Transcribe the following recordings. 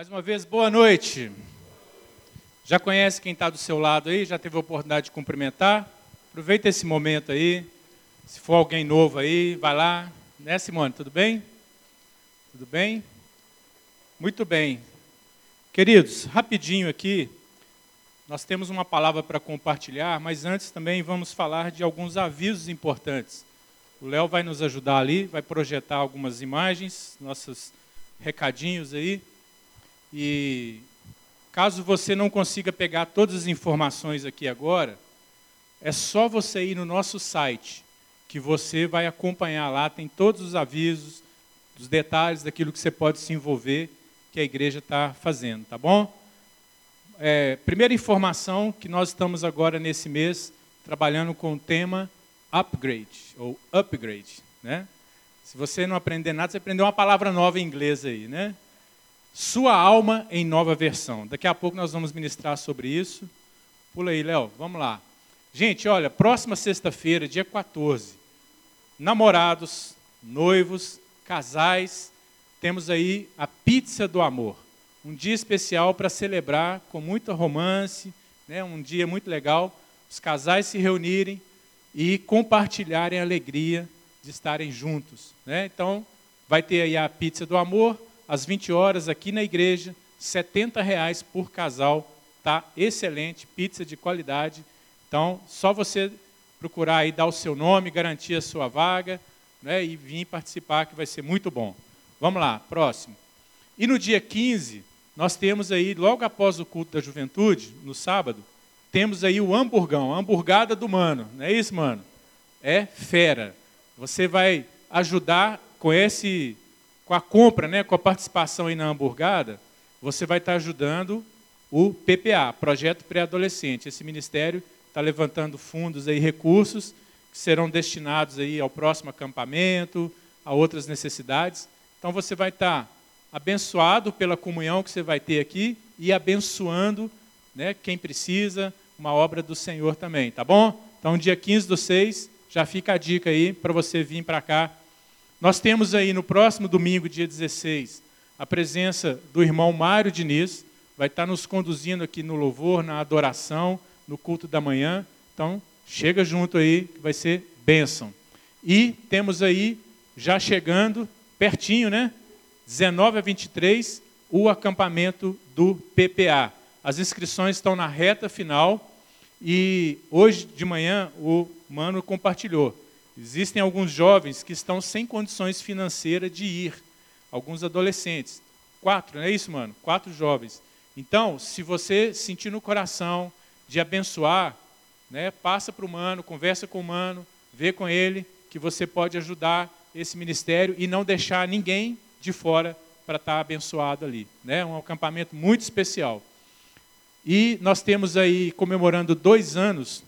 Mais uma vez, boa noite. Já conhece quem está do seu lado aí? Já teve a oportunidade de cumprimentar? Aproveita esse momento aí. Se for alguém novo aí, vai lá. Né, Simone? Tudo bem? Tudo bem? Muito bem. Queridos, rapidinho aqui, nós temos uma palavra para compartilhar, mas antes também vamos falar de alguns avisos importantes. O Léo vai nos ajudar ali, vai projetar algumas imagens, nossos recadinhos aí. E caso você não consiga pegar todas as informações aqui agora, é só você ir no nosso site, que você vai acompanhar lá, tem todos os avisos, os detalhes daquilo que você pode se envolver, que a igreja está fazendo, tá bom? É, primeira informação que nós estamos agora nesse mês trabalhando com o tema upgrade ou upgrade, né? Se você não aprender nada, você aprendeu uma palavra nova em inglês aí, né? Sua alma em nova versão. Daqui a pouco nós vamos ministrar sobre isso. Pula aí, Léo, vamos lá. Gente, olha, próxima sexta-feira, dia 14, namorados, noivos, casais, temos aí a pizza do amor. Um dia especial para celebrar com muito romance, né, um dia muito legal, os casais se reunirem e compartilharem a alegria de estarem juntos. Né? Então, vai ter aí a pizza do amor, às 20 horas aqui na igreja, 70 reais por casal, tá excelente, pizza de qualidade. Então, só você procurar aí dar o seu nome, garantir a sua vaga, né, e vir participar que vai ser muito bom. Vamos lá, próximo. E no dia 15, nós temos aí, logo após o culto da juventude, no sábado, temos aí o hamburgão, a hamburgada do mano. Não é isso, mano? É fera. Você vai ajudar com esse com a compra, né, com a participação aí na hamburgada, você vai estar ajudando o PPA, Projeto Pré-Adolescente. Esse ministério está levantando fundos aí, recursos que serão destinados aí ao próximo acampamento, a outras necessidades. Então você vai estar abençoado pela comunhão que você vai ter aqui e abençoando né, quem precisa, uma obra do Senhor também, tá bom? Então dia 15 do 6, já fica a dica aí para você vir para cá nós temos aí no próximo domingo, dia 16, a presença do irmão Mário Diniz, vai estar nos conduzindo aqui no louvor, na adoração, no culto da manhã. Então, chega junto aí, que vai ser bênção. E temos aí, já chegando, pertinho, né? 19 a 23, o acampamento do PPA. As inscrições estão na reta final e hoje de manhã o Mano compartilhou. Existem alguns jovens que estão sem condições financeiras de ir, alguns adolescentes. Quatro, não é isso, mano? Quatro jovens. Então, se você sentir no coração de abençoar, né, passa para o mano, conversa com o mano, vê com ele que você pode ajudar esse ministério e não deixar ninguém de fora para estar tá abençoado ali. Né? Um acampamento muito especial. E nós temos aí, comemorando dois anos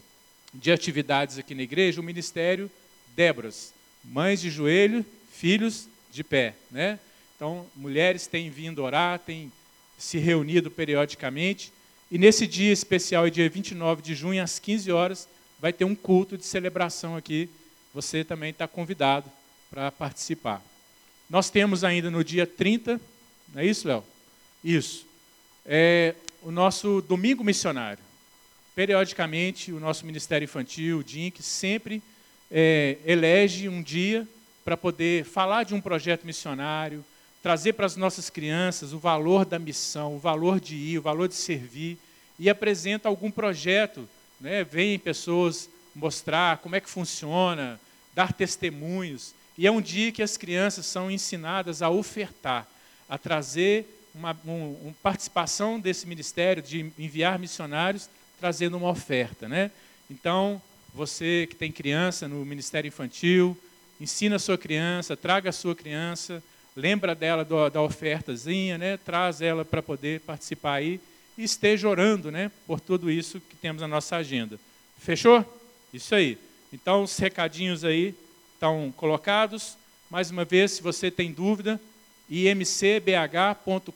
de atividades aqui na igreja, o ministério Déboras, mães de joelho, filhos de pé. Né? Então, mulheres têm vindo orar, têm se reunido periodicamente. E nesse dia especial, dia 29 de junho, às 15 horas, vai ter um culto de celebração aqui. Você também está convidado para participar. Nós temos ainda no dia 30, não é isso, Léo? Isso. É o nosso domingo missionário. Periodicamente, o nosso Ministério Infantil, o DINC, sempre é, elege um dia para poder falar de um projeto missionário, trazer para as nossas crianças o valor da missão, o valor de ir, o valor de servir, e apresenta algum projeto. Né? Vêm pessoas mostrar como é que funciona, dar testemunhos. E é um dia que as crianças são ensinadas a ofertar, a trazer uma, um, uma participação desse ministério de enviar missionários, trazendo uma oferta. Né? Então, você que tem criança no Ministério Infantil, ensina a sua criança, traga a sua criança, lembra dela do, da ofertazinha, né? traz ela para poder participar aí e esteja orando né? por tudo isso que temos na nossa agenda. Fechou? Isso aí. Então, os recadinhos aí estão colocados. Mais uma vez, se você tem dúvida, imcbh.com.br,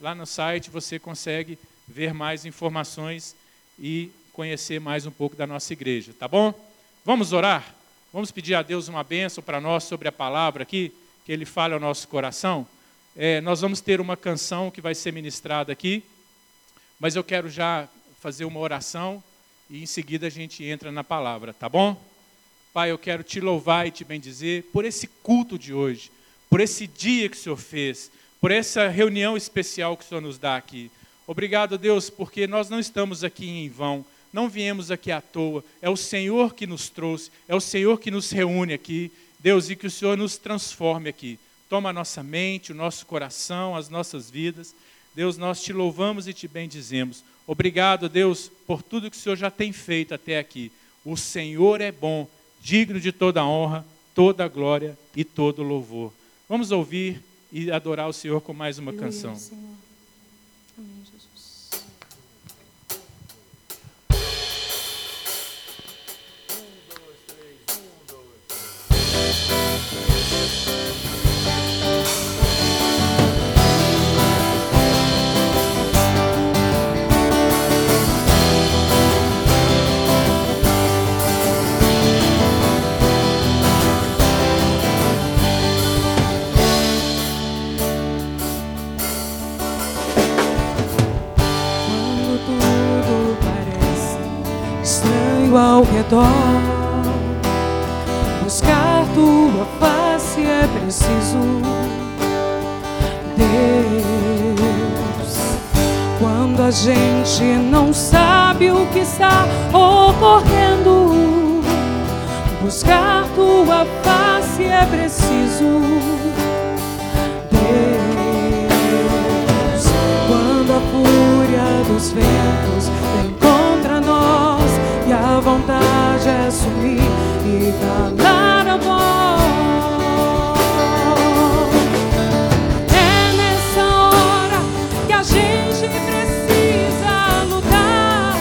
lá no site você consegue ver mais informações e conhecer mais um pouco da nossa igreja, tá bom? Vamos orar? Vamos pedir a Deus uma bênção para nós sobre a palavra aqui, que Ele fale ao nosso coração. É, nós vamos ter uma canção que vai ser ministrada aqui, mas eu quero já fazer uma oração e em seguida a gente entra na palavra, tá bom? Pai, eu quero te louvar e te bendizer por esse culto de hoje, por esse dia que o Senhor fez, por essa reunião especial que o Senhor nos dá aqui. Obrigado, Deus, porque nós não estamos aqui em vão, não viemos aqui à toa, é o Senhor que nos trouxe, é o Senhor que nos reúne aqui. Deus, e que o Senhor nos transforme aqui. Toma a nossa mente, o nosso coração, as nossas vidas. Deus, nós te louvamos e te bendizemos. Obrigado, Deus, por tudo que o Senhor já tem feito até aqui. O Senhor é bom, digno de toda honra, toda glória e todo louvor. Vamos ouvir e adorar o Senhor com mais uma canção. Ao redor. Buscar tua face é preciso, Deus. Quando a gente não sabe o que está ocorrendo, buscar tua face é preciso, Deus. Quando a fúria dos ventos vontade é sumir e calar a voz. É nessa hora que a gente precisa lutar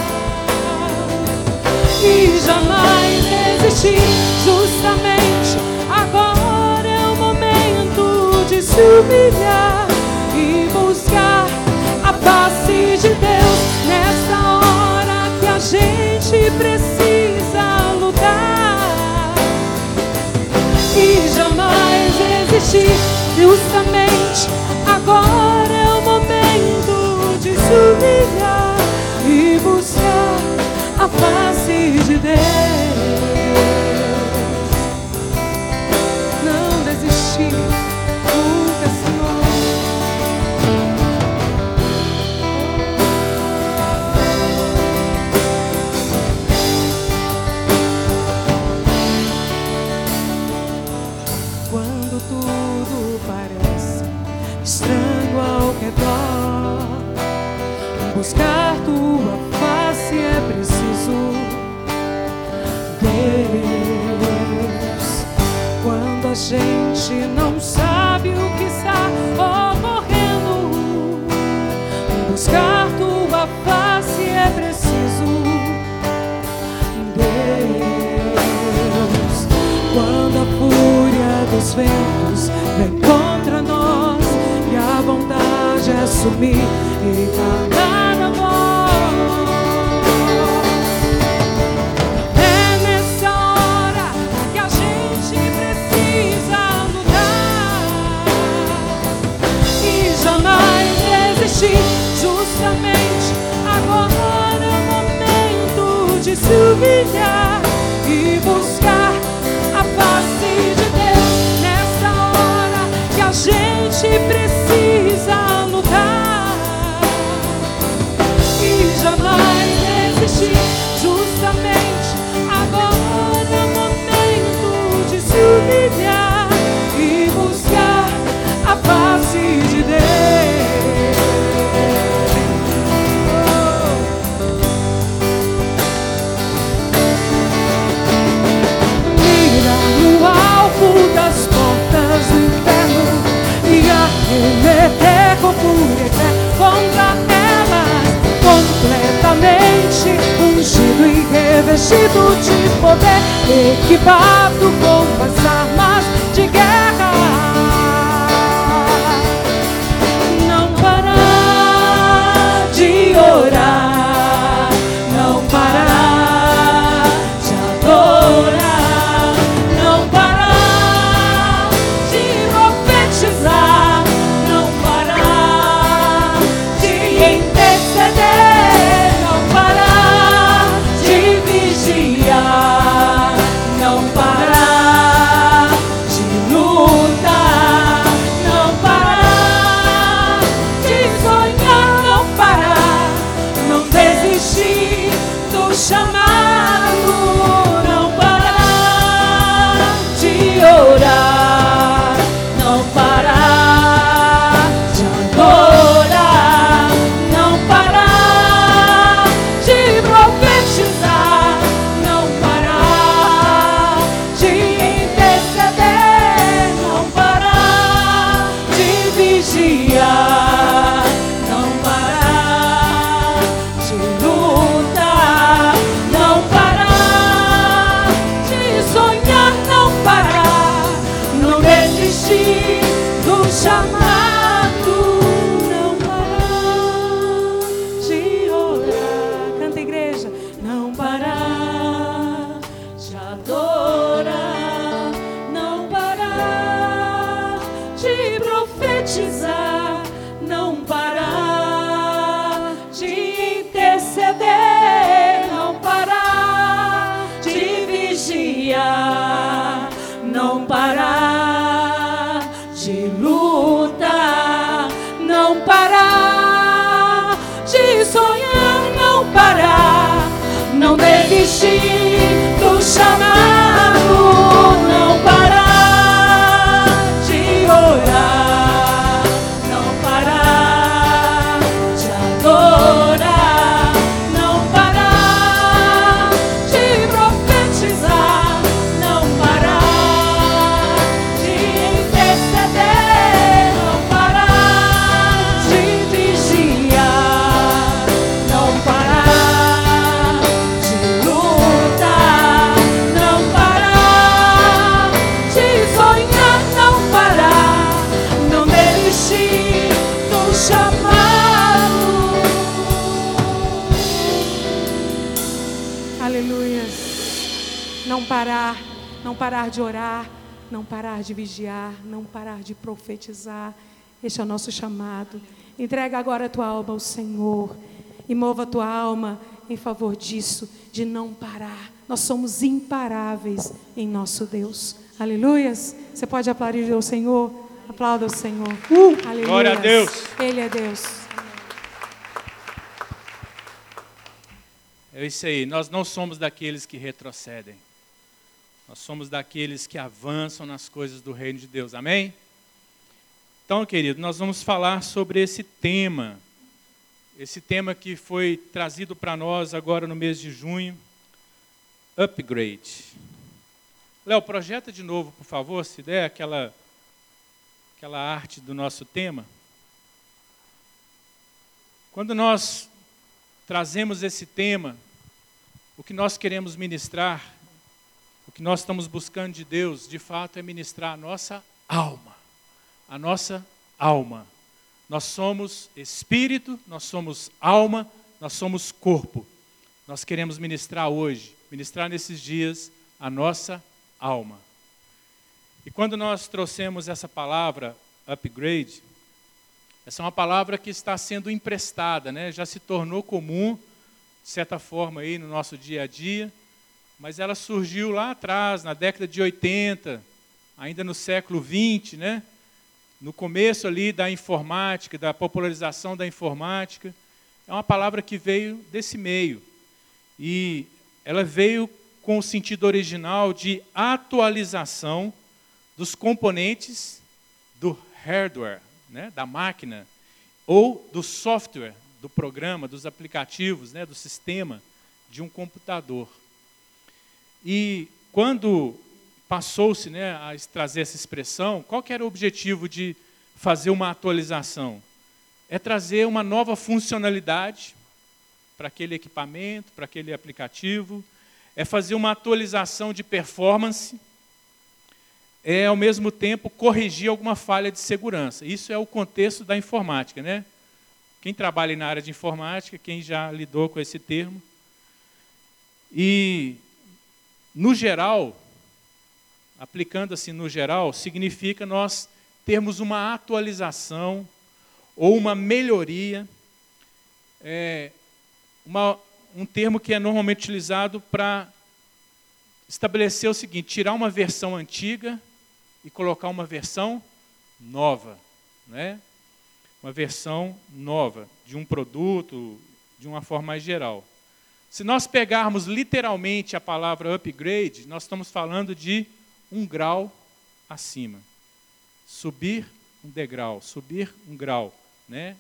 e jamais desistir. Justamente agora é o momento de se humilhar e buscar a face de Deus nessa hora que a gente precisa desistir. Justamente agora é o momento de se humilhar e buscar a face de Deus. Gente não sabe o que está ocorrendo. Buscar tua face é preciso, Deus. Quando a fúria dos ventos vem contra nós e a vontade é sumir e calar humilhar revestido de poder, equipado com as parar de orar, não parar de vigiar, não parar de profetizar. Este é o nosso chamado. Entrega agora a tua alma ao Senhor e mova a tua alma em favor disso, de não parar. Nós somos imparáveis em nosso Deus. Aleluias. Você pode aplaudir ao Senhor? Aplauda o Senhor. Aleluia. Glória a Deus. Ele é Deus. É isso aí. Nós não somos daqueles que retrocedem. Nós somos daqueles que avançam nas coisas do reino de Deus. Amém? Então, querido, nós vamos falar sobre esse tema. Esse tema que foi trazido para nós agora no mês de junho. Upgrade. Léo, projeta de novo, por favor, se der aquela, aquela arte do nosso tema. Quando nós trazemos esse tema, o que nós queremos ministrar, que nós estamos buscando de Deus, de fato, é ministrar a nossa alma. A nossa alma. Nós somos espírito, nós somos alma, nós somos corpo. Nós queremos ministrar hoje, ministrar nesses dias a nossa alma. E quando nós trouxemos essa palavra, upgrade, essa é uma palavra que está sendo emprestada, né? já se tornou comum, de certa forma, aí no nosso dia a dia, mas ela surgiu lá atrás, na década de 80, ainda no século 20, né? no começo ali da informática, da popularização da informática. É uma palavra que veio desse meio. E ela veio com o sentido original de atualização dos componentes do hardware, né, da máquina, ou do software, do programa, dos aplicativos, né, do sistema de um computador. E quando passou-se né, a trazer essa expressão, qual que era o objetivo de fazer uma atualização? É trazer uma nova funcionalidade para aquele equipamento, para aquele aplicativo, é fazer uma atualização de performance, é ao mesmo tempo corrigir alguma falha de segurança. Isso é o contexto da informática, né? Quem trabalha na área de informática, quem já lidou com esse termo. E no geral, aplicando assim no geral, significa nós termos uma atualização ou uma melhoria, é, uma, um termo que é normalmente utilizado para estabelecer o seguinte: tirar uma versão antiga e colocar uma versão nova, né? Uma versão nova de um produto, de uma forma mais geral. Se nós pegarmos literalmente a palavra upgrade, nós estamos falando de um grau acima. Subir um degrau, subir um grau, né?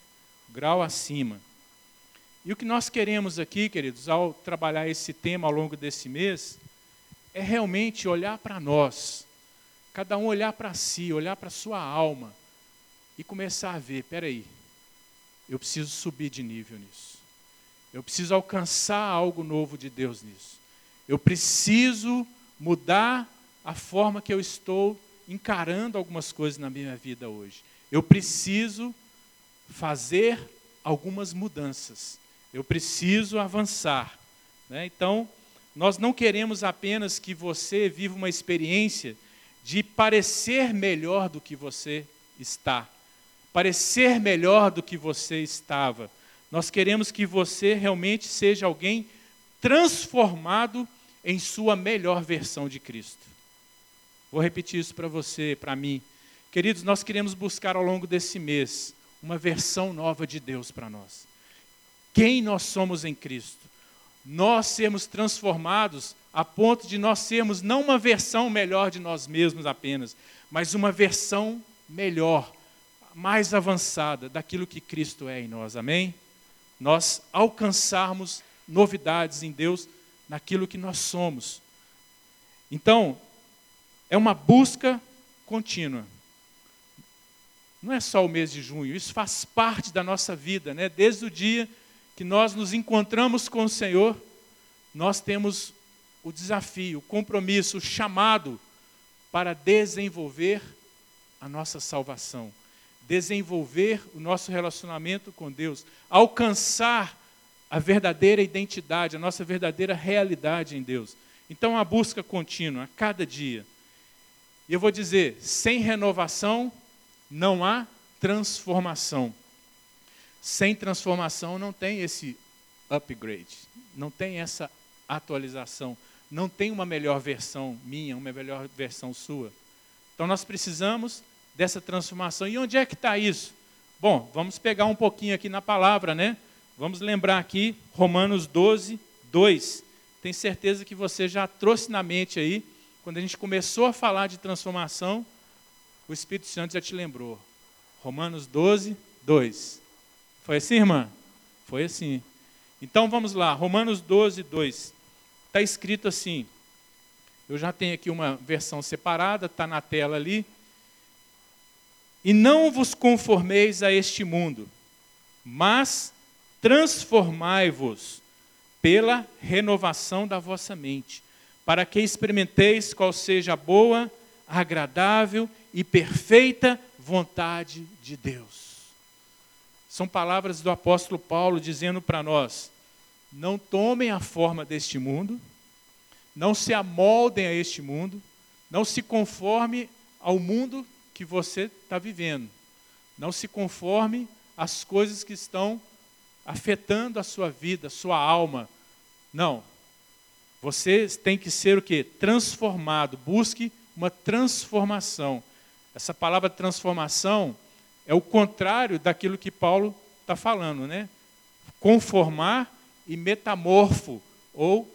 Grau acima. E o que nós queremos aqui, queridos, ao trabalhar esse tema ao longo desse mês, é realmente olhar para nós, cada um olhar para si, olhar para sua alma e começar a ver: peraí, eu preciso subir de nível nisso. Eu preciso alcançar algo novo de Deus nisso. Eu preciso mudar a forma que eu estou encarando algumas coisas na minha vida hoje. Eu preciso fazer algumas mudanças. Eu preciso avançar. Né? Então, nós não queremos apenas que você viva uma experiência de parecer melhor do que você está, parecer melhor do que você estava. Nós queremos que você realmente seja alguém transformado em sua melhor versão de Cristo. Vou repetir isso para você, para mim. Queridos, nós queremos buscar ao longo desse mês uma versão nova de Deus para nós. Quem nós somos em Cristo? nós sermos transformados a ponto de nós sermos não uma versão melhor de nós mesmos apenas, mas uma versão melhor, mais avançada daquilo que Cristo é em nós. Amém? Nós alcançarmos novidades em Deus naquilo que nós somos. Então, é uma busca contínua. Não é só o mês de junho, isso faz parte da nossa vida, né? Desde o dia que nós nos encontramos com o Senhor, nós temos o desafio, o compromisso, o chamado para desenvolver a nossa salvação, desenvolver o nosso relacionamento com Deus, alcançar a verdadeira identidade, a nossa verdadeira realidade em Deus. Então, a busca contínua, a cada dia. E eu vou dizer: sem renovação, não há transformação. Sem transformação, não tem esse upgrade, não tem essa atualização, não tem uma melhor versão minha, uma melhor versão sua. Então, nós precisamos dessa transformação. E onde é que está isso? Bom, vamos pegar um pouquinho aqui na palavra, né? Vamos lembrar aqui Romanos 12, 2. Tenho certeza que você já trouxe na mente aí, quando a gente começou a falar de transformação, o Espírito Santo já te lembrou. Romanos 12, 2. Foi assim, irmã? Foi assim. Então vamos lá, Romanos 12, 2. Está escrito assim. Eu já tenho aqui uma versão separada, está na tela ali. E não vos conformeis a este mundo, mas transformai-vos pela renovação da vossa mente, para que experimenteis qual seja a boa, agradável e perfeita vontade de Deus. São palavras do apóstolo Paulo dizendo para nós: não tomem a forma deste mundo, não se amoldem a este mundo, não se conforme ao mundo que você está vivendo, não se conforme às coisas que estão afetando a sua vida, a sua alma. Não. Você tem que ser o que? Transformado. Busque uma transformação. Essa palavra transformação é o contrário daquilo que Paulo está falando, né? Conformar e metamorfo, ou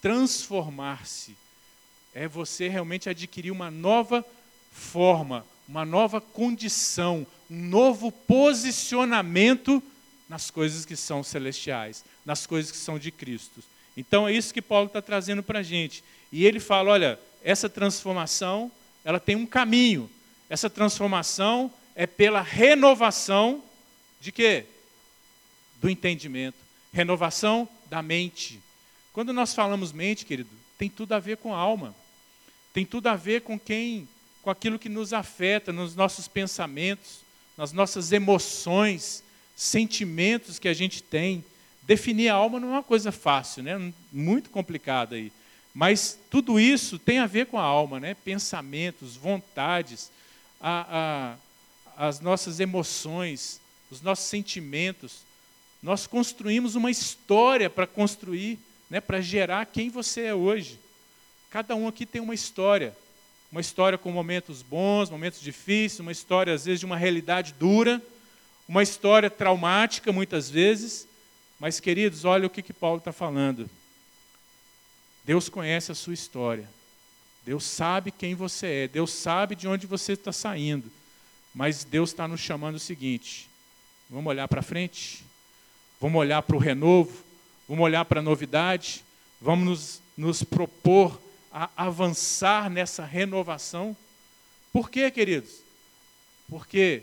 transformar-se. É você realmente adquirir uma nova forma, uma nova condição, um novo posicionamento nas coisas que são celestiais, nas coisas que são de Cristo. Então é isso que Paulo está trazendo para a gente. E ele fala: olha, essa transformação, ela tem um caminho. Essa transformação é pela renovação de quê? Do entendimento. Renovação da mente. Quando nós falamos mente, querido, tem tudo a ver com alma. Tem tudo a ver com quem, com aquilo que nos afeta nos nossos pensamentos, nas nossas emoções, sentimentos que a gente tem. Definir a alma não é uma coisa fácil, né? muito complicada aí. Mas tudo isso tem a ver com a alma, né? pensamentos, vontades, a, a, as nossas emoções, os nossos sentimentos. Nós construímos uma história para construir, né? para gerar quem você é hoje. Cada um aqui tem uma história. Uma história com momentos bons, momentos difíceis, uma história, às vezes, de uma realidade dura uma história traumática muitas vezes, mas queridos, olha o que, que Paulo está falando. Deus conhece a sua história. Deus sabe quem você é. Deus sabe de onde você está saindo. Mas Deus está nos chamando o seguinte: vamos olhar para frente, vamos olhar para o renovo, vamos olhar para a novidade, vamos nos, nos propor a avançar nessa renovação. Por quê, queridos? Porque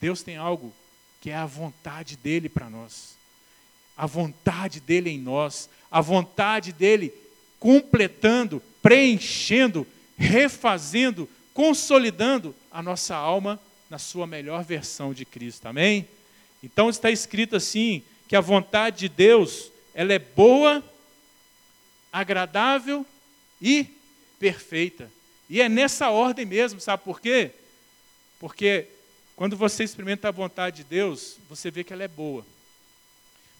Deus tem algo que é a vontade dele para nós. A vontade dele em nós, a vontade dele completando, preenchendo, refazendo, consolidando a nossa alma na sua melhor versão de Cristo. Amém? Então está escrito assim que a vontade de Deus, ela é boa, agradável e perfeita. E é nessa ordem mesmo, sabe por quê? Porque quando você experimenta a vontade de Deus, você vê que ela é boa.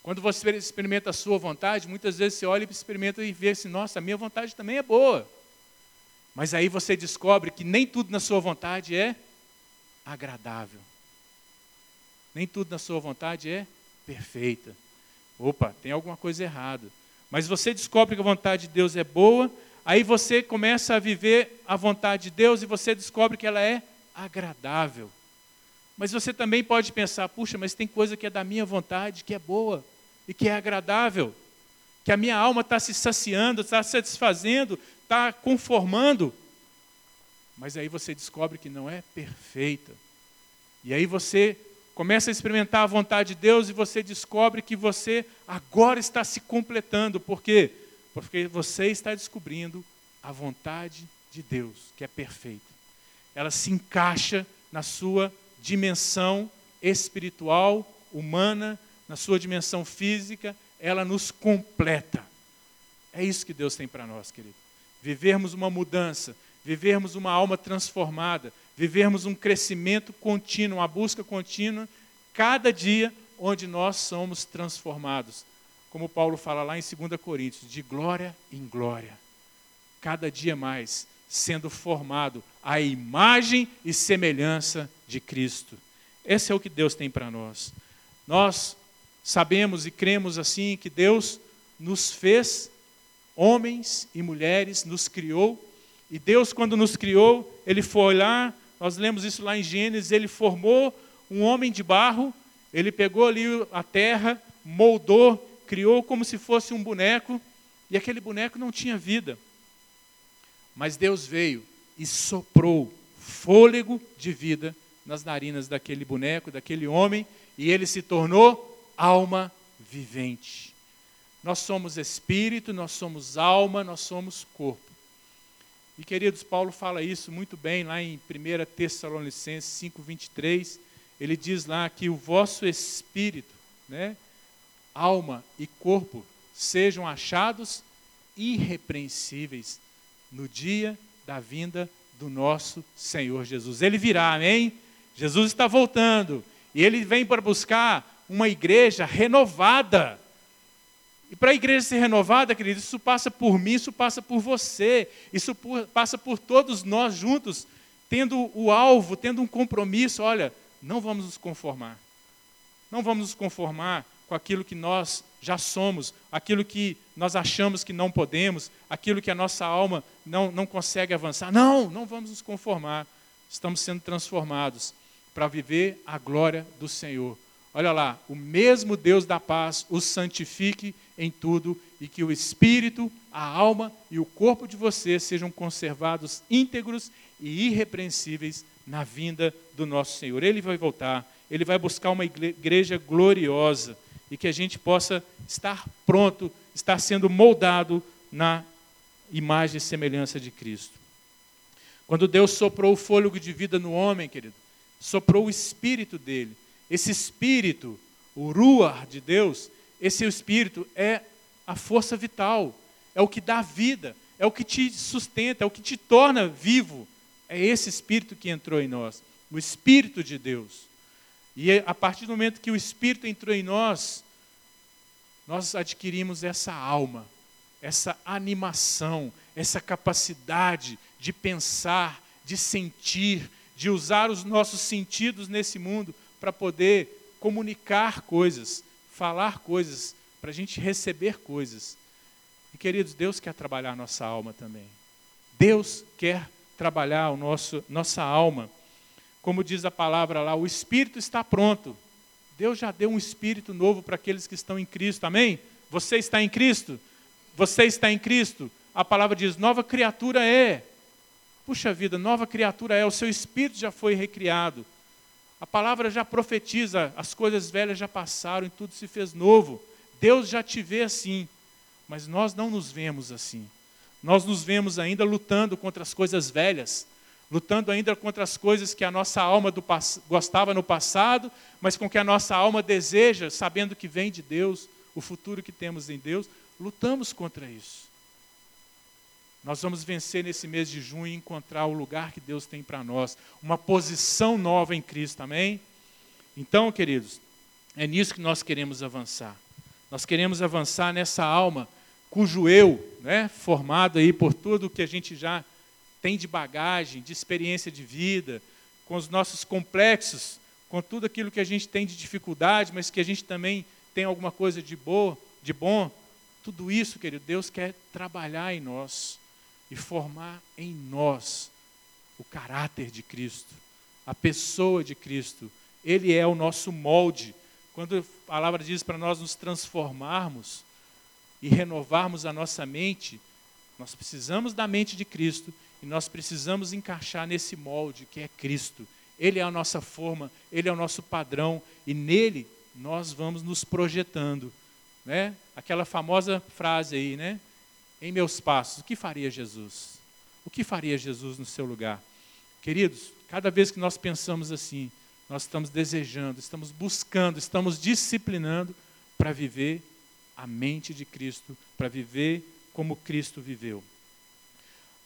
Quando você experimenta a sua vontade, muitas vezes você olha e experimenta e vê assim, nossa, a minha vontade também é boa. Mas aí você descobre que nem tudo na sua vontade é agradável. Nem tudo na sua vontade é perfeita. Opa, tem alguma coisa errada. Mas você descobre que a vontade de Deus é boa, aí você começa a viver a vontade de Deus e você descobre que ela é agradável. Mas você também pode pensar, puxa, mas tem coisa que é da minha vontade, que é boa e que é agradável, que a minha alma está se saciando, está satisfazendo, está conformando. Mas aí você descobre que não é perfeita. E aí você começa a experimentar a vontade de Deus e você descobre que você agora está se completando. Por quê? Porque você está descobrindo a vontade de Deus, que é perfeita. Ela se encaixa na sua dimensão espiritual, humana, na sua dimensão física, ela nos completa. É isso que Deus tem para nós, querido. Vivermos uma mudança, vivermos uma alma transformada, vivermos um crescimento contínuo, uma busca contínua, cada dia onde nós somos transformados. Como Paulo fala lá em 2 Coríntios, de glória em glória. Cada dia mais sendo formado à imagem e semelhança de Cristo. Esse é o que Deus tem para nós. Nós sabemos e cremos assim que Deus nos fez homens e mulheres, nos criou, e Deus, quando nos criou, Ele foi lá nós lemos isso lá em Gênesis, ele formou um homem de barro, ele pegou ali a terra, moldou, criou como se fosse um boneco, e aquele boneco não tinha vida. Mas Deus veio e soprou fôlego de vida nas narinas daquele boneco, daquele homem, e ele se tornou alma vivente. Nós somos espírito, nós somos alma, nós somos corpo. E queridos, Paulo fala isso muito bem lá em 1 Tessalonicenses 5:23. Ele diz lá que o vosso espírito, né, alma e corpo sejam achados irrepreensíveis no dia da vinda do nosso Senhor Jesus. Ele virá, amém? Jesus está voltando e ele vem para buscar uma igreja renovada e para a igreja ser renovada, querido, isso passa por mim, isso passa por você, isso por, passa por todos nós juntos, tendo o alvo, tendo um compromisso. Olha, não vamos nos conformar. Não vamos nos conformar com aquilo que nós já somos, aquilo que nós achamos que não podemos, aquilo que a nossa alma não, não consegue avançar. Não, não vamos nos conformar. Estamos sendo transformados para viver a glória do Senhor. Olha lá, o mesmo Deus da paz os santifique em tudo e que o espírito, a alma e o corpo de vocês sejam conservados íntegros e irrepreensíveis na vinda do nosso Senhor. Ele vai voltar, ele vai buscar uma igreja gloriosa e que a gente possa estar pronto, estar sendo moldado na imagem e semelhança de Cristo. Quando Deus soprou o fôlego de vida no homem, querido, soprou o espírito dele esse espírito, o ruar de Deus, esse espírito é a força vital, é o que dá vida, é o que te sustenta, é o que te torna vivo. É esse espírito que entrou em nós, o espírito de Deus. E a partir do momento que o espírito entrou em nós, nós adquirimos essa alma, essa animação, essa capacidade de pensar, de sentir, de usar os nossos sentidos nesse mundo para poder comunicar coisas, falar coisas, para a gente receber coisas. E queridos, Deus quer trabalhar a nossa alma também. Deus quer trabalhar o nosso, nossa alma. Como diz a palavra lá, o espírito está pronto. Deus já deu um espírito novo para aqueles que estão em Cristo. Amém? Você está em Cristo? Você está em Cristo? A palavra diz: nova criatura é. Puxa vida, nova criatura é. O seu espírito já foi recriado. A palavra já profetiza, as coisas velhas já passaram e tudo se fez novo. Deus já te vê assim, mas nós não nos vemos assim. Nós nos vemos ainda lutando contra as coisas velhas, lutando ainda contra as coisas que a nossa alma do, gostava no passado, mas com que a nossa alma deseja, sabendo que vem de Deus, o futuro que temos em Deus, lutamos contra isso. Nós vamos vencer nesse mês de junho e encontrar o lugar que Deus tem para nós, uma posição nova em Cristo, amém? Então, queridos, é nisso que nós queremos avançar. Nós queremos avançar nessa alma cujo eu, né, formado aí por tudo que a gente já tem de bagagem, de experiência de vida, com os nossos complexos, com tudo aquilo que a gente tem de dificuldade, mas que a gente também tem alguma coisa de boa, de bom, Tudo isso, querido, Deus quer trabalhar em nós e formar em nós o caráter de Cristo, a pessoa de Cristo. Ele é o nosso molde. Quando a palavra diz para nós nos transformarmos e renovarmos a nossa mente, nós precisamos da mente de Cristo e nós precisamos encaixar nesse molde que é Cristo. Ele é a nossa forma, ele é o nosso padrão e nele nós vamos nos projetando, né? Aquela famosa frase aí, né? Em meus passos, o que faria Jesus? O que faria Jesus no seu lugar? Queridos, cada vez que nós pensamos assim, nós estamos desejando, estamos buscando, estamos disciplinando para viver a mente de Cristo, para viver como Cristo viveu.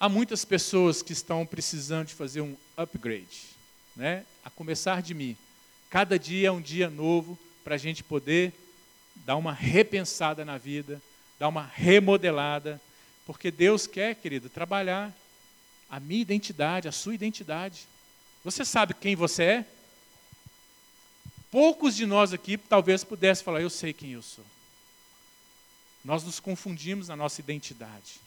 Há muitas pessoas que estão precisando de fazer um upgrade, né? a começar de mim. Cada dia é um dia novo para a gente poder dar uma repensada na vida, dar uma remodelada, porque Deus quer, querido, trabalhar a minha identidade, a sua identidade. Você sabe quem você é? Poucos de nós aqui talvez pudessem falar, eu sei quem eu sou. Nós nos confundimos na nossa identidade.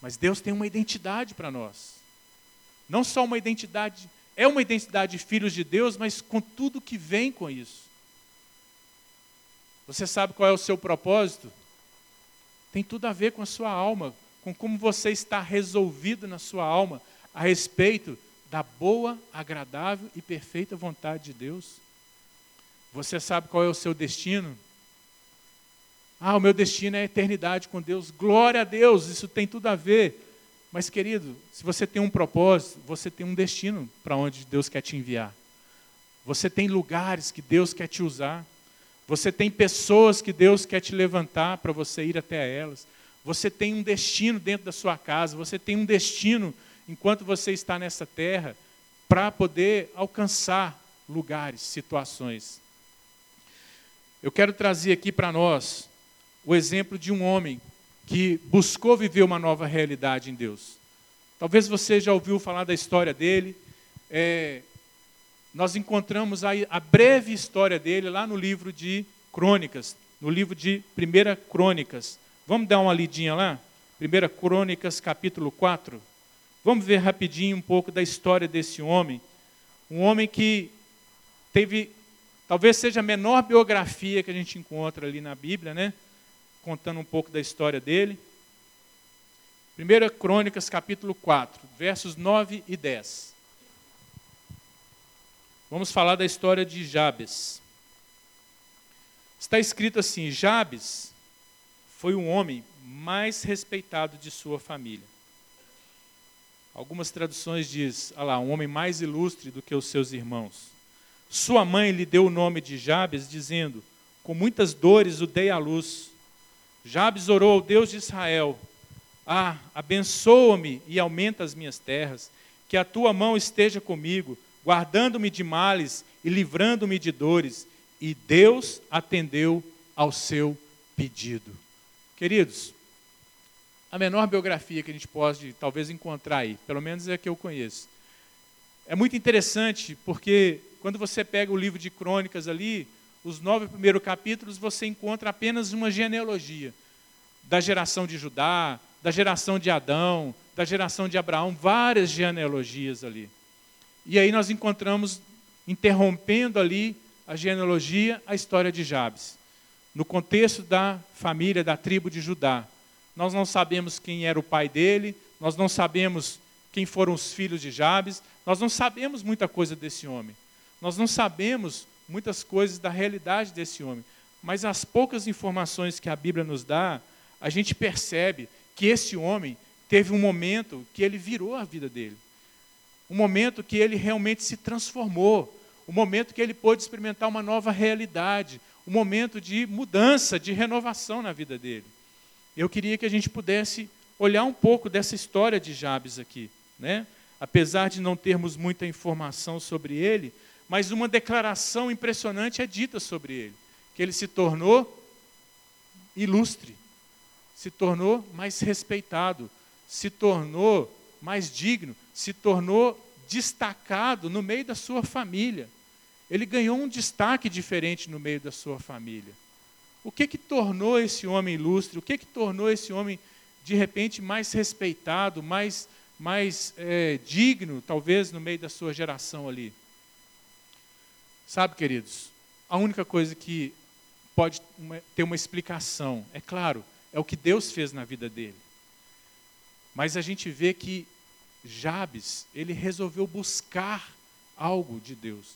Mas Deus tem uma identidade para nós. Não só uma identidade, é uma identidade de filhos de Deus, mas com tudo que vem com isso. Você sabe qual é o seu propósito? Tem tudo a ver com a sua alma, com como você está resolvido na sua alma a respeito da boa, agradável e perfeita vontade de Deus. Você sabe qual é o seu destino? Ah, o meu destino é a eternidade com Deus. Glória a Deus, isso tem tudo a ver. Mas, querido, se você tem um propósito, você tem um destino para onde Deus quer te enviar. Você tem lugares que Deus quer te usar. Você tem pessoas que Deus quer te levantar para você ir até elas. Você tem um destino dentro da sua casa. Você tem um destino enquanto você está nessa terra para poder alcançar lugares, situações. Eu quero trazer aqui para nós o exemplo de um homem que buscou viver uma nova realidade em Deus. Talvez você já ouviu falar da história dele. É, nós encontramos a, a, breve história dele lá no livro de Crônicas, no livro de 1 Crônicas. Vamos dar uma lidinha lá? 1 Crônicas, capítulo 4. Vamos ver rapidinho um pouco da história desse homem. Um homem que teve, talvez seja a menor biografia que a gente encontra ali na Bíblia, né? Contando um pouco da história dele. 1 Crônicas, capítulo 4, versos 9 e 10. Vamos falar da história de Jabes. Está escrito assim: Jabes foi um homem mais respeitado de sua família. Algumas traduções diz, ah lá, um homem mais ilustre do que os seus irmãos. Sua mãe lhe deu o nome de Jabes, dizendo: Com muitas dores o dei à luz. Jabes orou ao Deus de Israel: Ah, abençoa-me e aumenta as minhas terras, que a tua mão esteja comigo, guardando-me de males e livrando-me de dores. E Deus atendeu ao seu pedido. Queridos, a menor biografia que a gente pode talvez encontrar aí, pelo menos é a que eu conheço. É muito interessante porque quando você pega o livro de crônicas ali, os nove primeiros capítulos, você encontra apenas uma genealogia da geração de Judá, da geração de Adão, da geração de Abraão, várias genealogias ali. E aí nós encontramos, interrompendo ali a genealogia, a história de Jabes. No contexto da família, da tribo de Judá. Nós não sabemos quem era o pai dele, nós não sabemos quem foram os filhos de Jabes, nós não sabemos muita coisa desse homem. Nós não sabemos muitas coisas da realidade desse homem. Mas as poucas informações que a Bíblia nos dá, a gente percebe que esse homem teve um momento que ele virou a vida dele. Um momento que ele realmente se transformou. Um momento que ele pôde experimentar uma nova realidade. Um momento de mudança, de renovação na vida dele. Eu queria que a gente pudesse olhar um pouco dessa história de Jabes aqui. Né? Apesar de não termos muita informação sobre ele, mas uma declaração impressionante é dita sobre ele: que ele se tornou ilustre, se tornou mais respeitado, se tornou mais digno, se tornou destacado no meio da sua família. Ele ganhou um destaque diferente no meio da sua família. O que que tornou esse homem ilustre? O que que tornou esse homem, de repente, mais respeitado, mais, mais é, digno, talvez, no meio da sua geração ali? Sabe, queridos, a única coisa que pode ter uma explicação, é claro, é o que Deus fez na vida dele. Mas a gente vê que Jabes, ele resolveu buscar algo de Deus.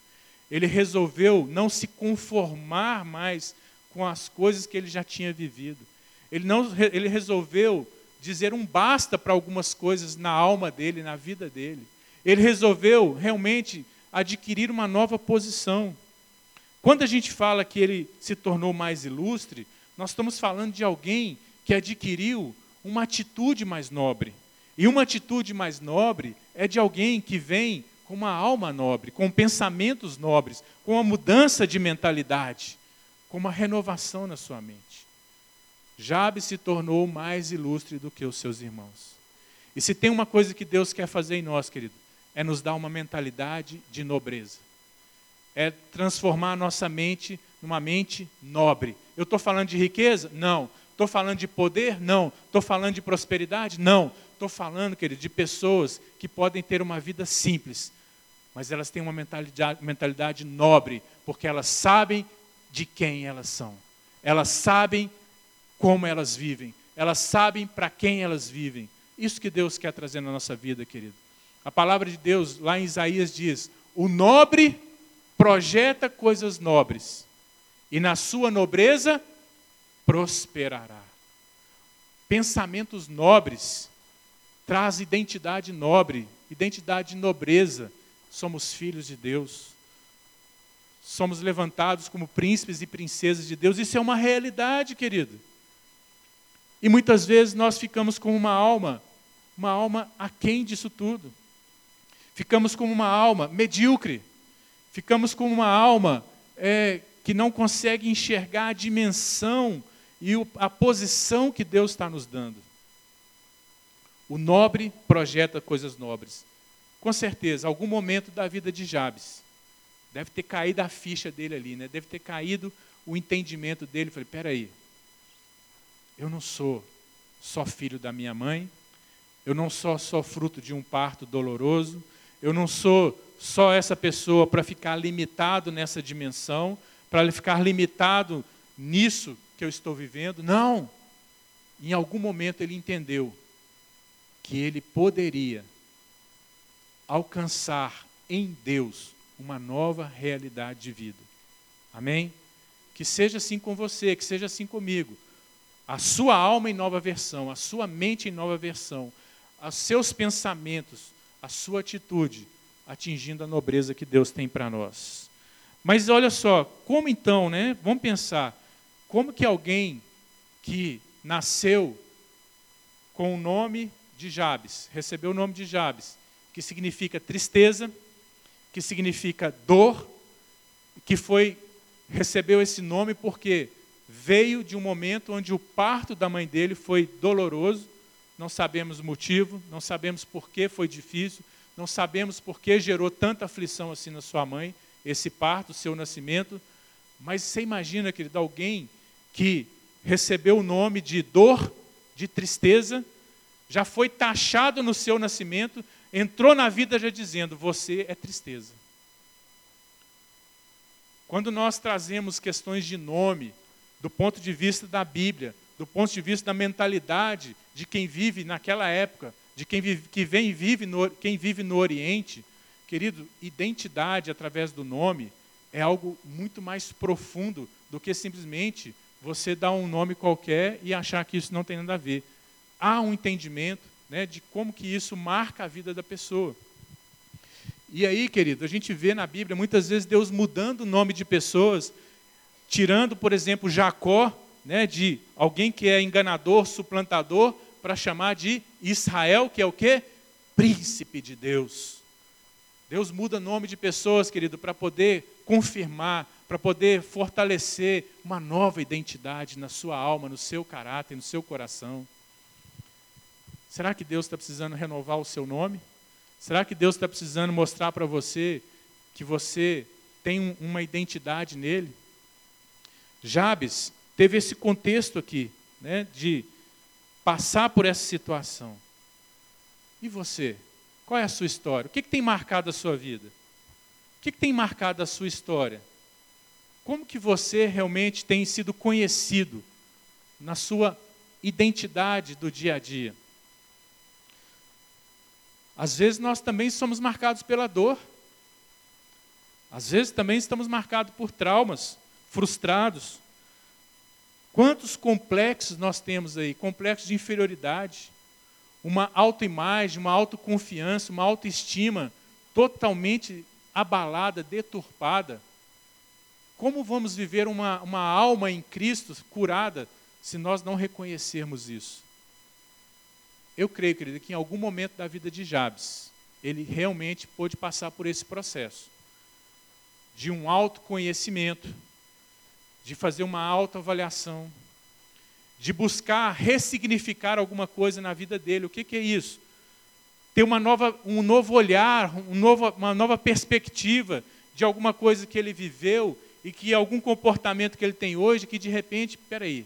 Ele resolveu não se conformar mais com as coisas que ele já tinha vivido. Ele, não, ele resolveu dizer um basta para algumas coisas na alma dele, na vida dele. Ele resolveu realmente adquirir uma nova posição. Quando a gente fala que ele se tornou mais ilustre, nós estamos falando de alguém que adquiriu uma atitude mais nobre. E uma atitude mais nobre é de alguém que vem com uma alma nobre, com pensamentos nobres, com uma mudança de mentalidade, com uma renovação na sua mente. Jabe se tornou mais ilustre do que os seus irmãos. E se tem uma coisa que Deus quer fazer em nós, querido, é nos dar uma mentalidade de nobreza. É transformar a nossa mente numa mente nobre. Eu estou falando de riqueza? Não. Estou falando de poder? Não. Estou falando de prosperidade? Não. Estou falando, querido, de pessoas que podem ter uma vida simples, mas elas têm uma mentalidade, mentalidade nobre, porque elas sabem de quem elas são. Elas sabem como elas vivem. Elas sabem para quem elas vivem. Isso que Deus quer trazer na nossa vida, querido. A palavra de Deus, lá em Isaías, diz: O nobre projeta coisas nobres, e na sua nobreza prosperará. Pensamentos nobres traz identidade nobre, identidade de nobreza. Somos filhos de Deus. Somos levantados como príncipes e princesas de Deus. Isso é uma realidade, querido. E muitas vezes nós ficamos com uma alma, uma alma aquém disso tudo. Ficamos com uma alma medíocre. Ficamos com uma alma é, que não consegue enxergar a dimensão e a posição que Deus está nos dando. O nobre projeta coisas nobres. Com certeza, algum momento da vida de Jabes, deve ter caído a ficha dele ali, né? deve ter caído o entendimento dele. Falei, peraí, eu não sou só filho da minha mãe, eu não sou só fruto de um parto doloroso, eu não sou só essa pessoa para ficar limitado nessa dimensão, para ficar limitado nisso que eu estou vivendo. Não! Em algum momento ele entendeu que ele poderia alcançar em Deus uma nova realidade de vida. Amém? Que seja assim com você, que seja assim comigo. A sua alma em nova versão, a sua mente em nova versão, os seus pensamentos, a sua atitude, atingindo a nobreza que Deus tem para nós. Mas olha só, como então, né? Vamos pensar, como que alguém que nasceu com o nome de Jabes, recebeu o nome de Jabes, que significa tristeza, que significa dor, que foi recebeu esse nome porque veio de um momento onde o parto da mãe dele foi doloroso, não sabemos o motivo, não sabemos por que foi difícil, não sabemos por que gerou tanta aflição assim na sua mãe, esse parto, seu nascimento, mas você imagina, querido, alguém que recebeu o nome de dor, de tristeza, já foi taxado no seu nascimento, entrou na vida já dizendo: você é tristeza. Quando nós trazemos questões de nome, do ponto de vista da Bíblia, do ponto de vista da mentalidade de quem vive naquela época, de quem vive, que vem vive no, quem vive no Oriente, querido, identidade através do nome é algo muito mais profundo do que simplesmente você dar um nome qualquer e achar que isso não tem nada a ver há um entendimento né, de como que isso marca a vida da pessoa. E aí, querido, a gente vê na Bíblia muitas vezes Deus mudando o nome de pessoas, tirando, por exemplo, Jacó, né, de alguém que é enganador, suplantador, para chamar de Israel, que é o quê? Príncipe de Deus. Deus muda nome de pessoas, querido, para poder confirmar, para poder fortalecer uma nova identidade na sua alma, no seu caráter, no seu coração. Será que Deus está precisando renovar o seu nome? Será que Deus está precisando mostrar para você que você tem uma identidade nele? Jabes, teve esse contexto aqui, né, de passar por essa situação. E você? Qual é a sua história? O que, que tem marcado a sua vida? O que, que tem marcado a sua história? Como que você realmente tem sido conhecido na sua identidade do dia a dia? Às vezes nós também somos marcados pela dor. Às vezes também estamos marcados por traumas, frustrados. Quantos complexos nós temos aí? Complexos de inferioridade, uma autoimagem, uma autoconfiança, uma autoestima totalmente abalada, deturpada. Como vamos viver uma, uma alma em Cristo curada se nós não reconhecermos isso? Eu creio, querido, que em algum momento da vida de Jabes, ele realmente pôde passar por esse processo de um autoconhecimento, de fazer uma autoavaliação, de buscar ressignificar alguma coisa na vida dele. O que, que é isso? Ter uma nova, um novo olhar, um novo, uma nova perspectiva de alguma coisa que ele viveu e que algum comportamento que ele tem hoje, que de repente, peraí,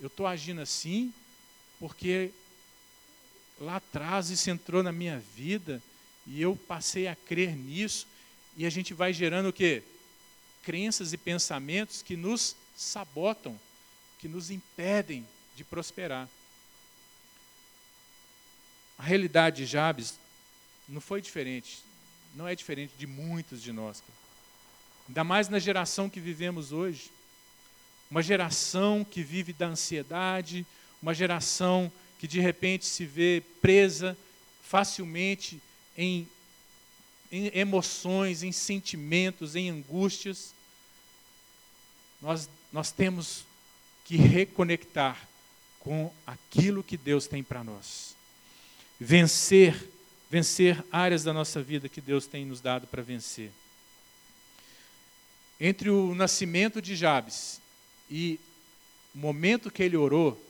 eu estou agindo assim porque lá atrás isso entrou na minha vida e eu passei a crer nisso e a gente vai gerando o quê? Crenças e pensamentos que nos sabotam, que nos impedem de prosperar. A realidade de Jabes não foi diferente, não é diferente de muitos de nós. Ainda mais na geração que vivemos hoje. Uma geração que vive da ansiedade, uma geração que de repente se vê presa facilmente em, em emoções, em sentimentos, em angústias. Nós, nós temos que reconectar com aquilo que Deus tem para nós. Vencer, vencer áreas da nossa vida que Deus tem nos dado para vencer. Entre o nascimento de Jabes e o momento que ele orou,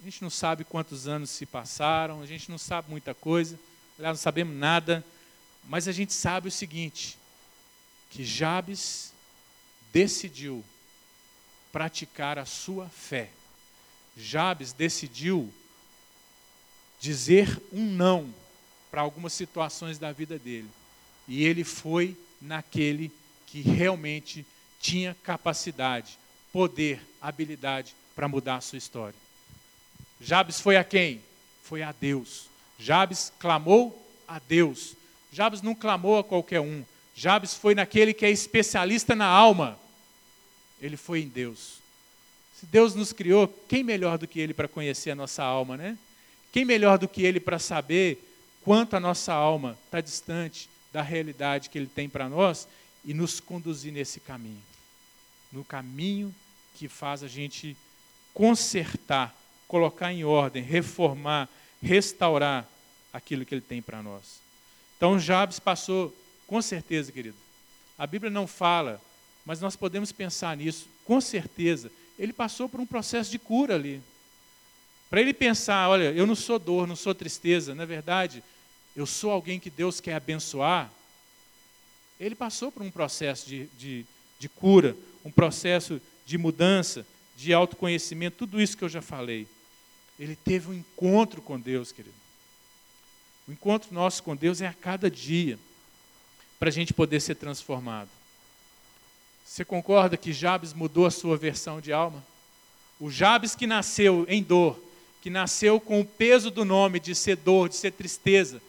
a gente não sabe quantos anos se passaram, a gente não sabe muita coisa, aliás, não sabemos nada, mas a gente sabe o seguinte: que Jabes decidiu praticar a sua fé. Jabes decidiu dizer um não para algumas situações da vida dele. E ele foi naquele que realmente tinha capacidade, poder, habilidade para mudar a sua história. Jabes foi a quem? Foi a Deus. Jabes clamou a Deus. Jabes não clamou a qualquer um. Jabes foi naquele que é especialista na alma. Ele foi em Deus. Se Deus nos criou, quem melhor do que Ele para conhecer a nossa alma, né? Quem melhor do que Ele para saber quanto a nossa alma está distante da realidade que Ele tem para nós e nos conduzir nesse caminho? No caminho que faz a gente consertar colocar em ordem, reformar, restaurar aquilo que ele tem para nós. Então Jabes passou, com certeza, querido. A Bíblia não fala, mas nós podemos pensar nisso, com certeza. Ele passou por um processo de cura ali. Para ele pensar, olha, eu não sou dor, não sou tristeza, na verdade, eu sou alguém que Deus quer abençoar. Ele passou por um processo de, de, de cura, um processo de mudança, de autoconhecimento, tudo isso que eu já falei ele teve um encontro com Deus, querido. O encontro nosso com Deus é a cada dia, para a gente poder ser transformado. Você concorda que Jabes mudou a sua versão de alma? O Jabes que nasceu em dor, que nasceu com o peso do nome de ser dor, de ser tristeza,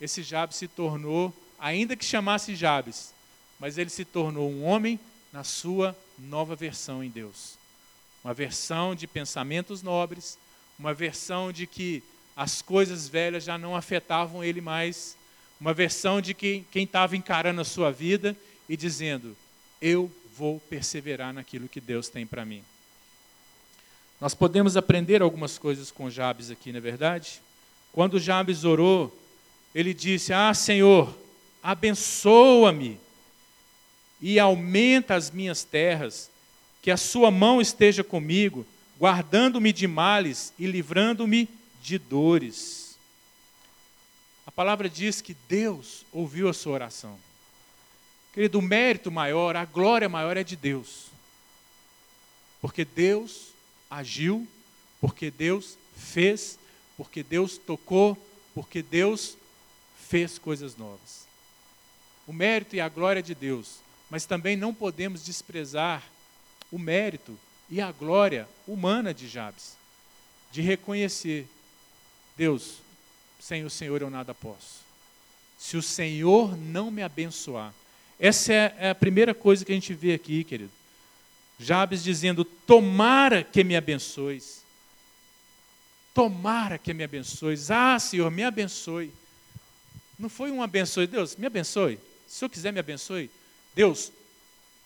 esse Jabes se tornou, ainda que chamasse Jabes, mas ele se tornou um homem na sua nova versão em Deus uma versão de pensamentos nobres, uma versão de que as coisas velhas já não afetavam ele mais, uma versão de que quem estava encarando a sua vida e dizendo: Eu vou perseverar naquilo que Deus tem para mim. Nós podemos aprender algumas coisas com Jabes aqui, não é verdade? Quando Jabes orou, ele disse: Ah, Senhor, abençoa-me e aumenta as minhas terras que a sua mão esteja comigo, guardando-me de males e livrando-me de dores. A palavra diz que Deus ouviu a sua oração. Querido, o mérito maior, a glória maior é de Deus. Porque Deus agiu, porque Deus fez, porque Deus tocou, porque Deus fez coisas novas. O mérito e a glória de Deus, mas também não podemos desprezar o mérito e a glória humana de Jabes, de reconhecer: Deus, sem o Senhor eu nada posso. Se o Senhor não me abençoar, essa é, é a primeira coisa que a gente vê aqui, querido. Jabes dizendo: Tomara que me abençoes. Tomara que me abençoes. Ah, Senhor, me abençoe. Não foi um abençoe, Deus, me abençoe. Se o Senhor quiser, me abençoe. Deus,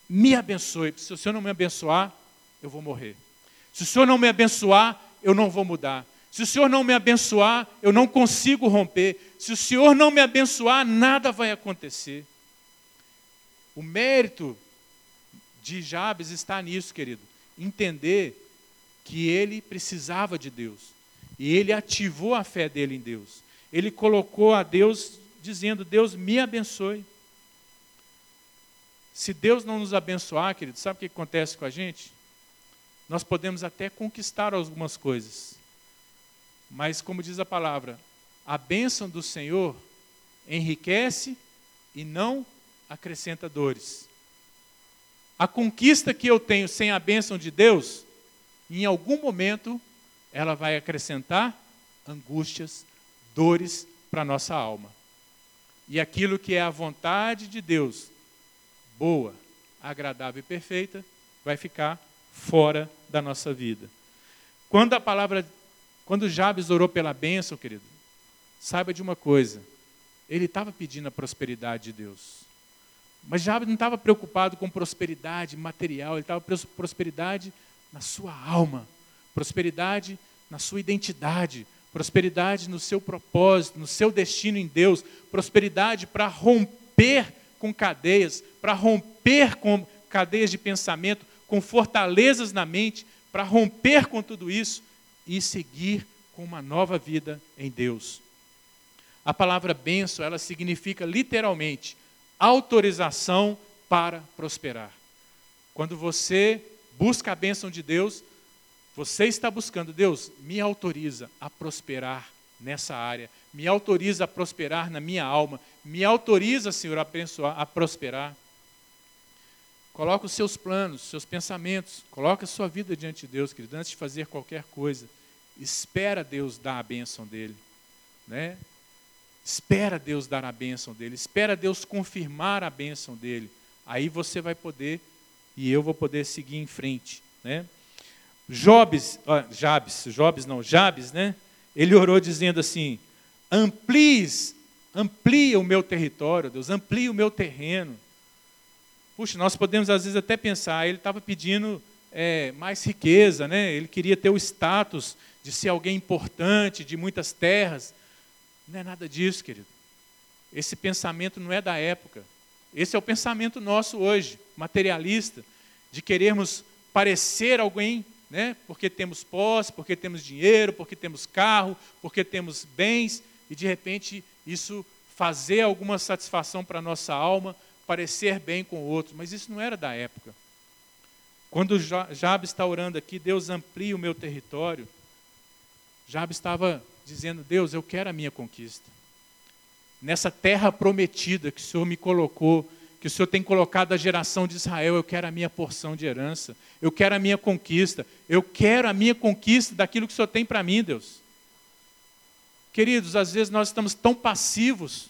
me abençoe. Se o Senhor não me abençoar, eu vou morrer. Se o Senhor não me abençoar, eu não vou mudar. Se o Senhor não me abençoar, eu não consigo romper. Se o Senhor não me abençoar, nada vai acontecer. O mérito de Jabes está nisso, querido. Entender que ele precisava de Deus. E ele ativou a fé dele em Deus. Ele colocou a Deus dizendo: Deus me abençoe. Se Deus não nos abençoar, querido, sabe o que acontece com a gente? Nós podemos até conquistar algumas coisas. Mas, como diz a palavra, a bênção do Senhor enriquece e não acrescenta dores. A conquista que eu tenho sem a bênção de Deus, em algum momento, ela vai acrescentar angústias, dores para a nossa alma. E aquilo que é a vontade de Deus, boa, agradável e perfeita, vai ficar fora da nossa vida. Quando a palavra, quando Jabes orou pela bênção, querido, saiba de uma coisa, ele estava pedindo a prosperidade de Deus. Mas Jabes não estava preocupado com prosperidade material, ele estava prosperidade na sua alma, prosperidade na sua identidade, prosperidade no seu propósito, no seu destino em Deus, prosperidade para romper com cadeias, para romper com cadeias de pensamento, com fortalezas na mente, para romper com tudo isso e seguir com uma nova vida em Deus. A palavra benção, ela significa literalmente autorização para prosperar. Quando você busca a bênção de Deus, você está buscando, Deus, me autoriza a prosperar nessa área, me autoriza a prosperar na minha alma, me autoriza, Senhor, a, a prosperar. Coloca os seus planos, seus pensamentos, coloca a sua vida diante de Deus, querido, antes de fazer qualquer coisa. Espera Deus dar a bênção dele. Né? Espera Deus dar a bênção dele, espera Deus confirmar a bênção dele. Aí você vai poder, e eu vou poder seguir em frente. Né? Jobes, ah, Jabes, Jobes não, Jabes, né? Ele orou dizendo assim: amplie, amplie o meu território, Deus, amplie o meu terreno. Puxa, nós podemos às vezes até pensar, ele estava pedindo é, mais riqueza, né? ele queria ter o status de ser alguém importante, de muitas terras. Não é nada disso, querido. Esse pensamento não é da época. Esse é o pensamento nosso hoje, materialista, de querermos parecer alguém, né? porque temos posse, porque temos dinheiro, porque temos carro, porque temos bens, e de repente isso fazer alguma satisfação para a nossa alma, parecer bem com o outro. Mas isso não era da época. Quando Jabes está orando aqui, Deus amplia o meu território. Jabes estava dizendo: Deus, eu quero a minha conquista. Nessa terra prometida que o Senhor me colocou, que o Senhor tem colocado a geração de Israel, eu quero a minha porção de herança, eu quero a minha conquista, eu quero a minha conquista daquilo que o Senhor tem para mim, Deus. Queridos, às vezes nós estamos tão passivos,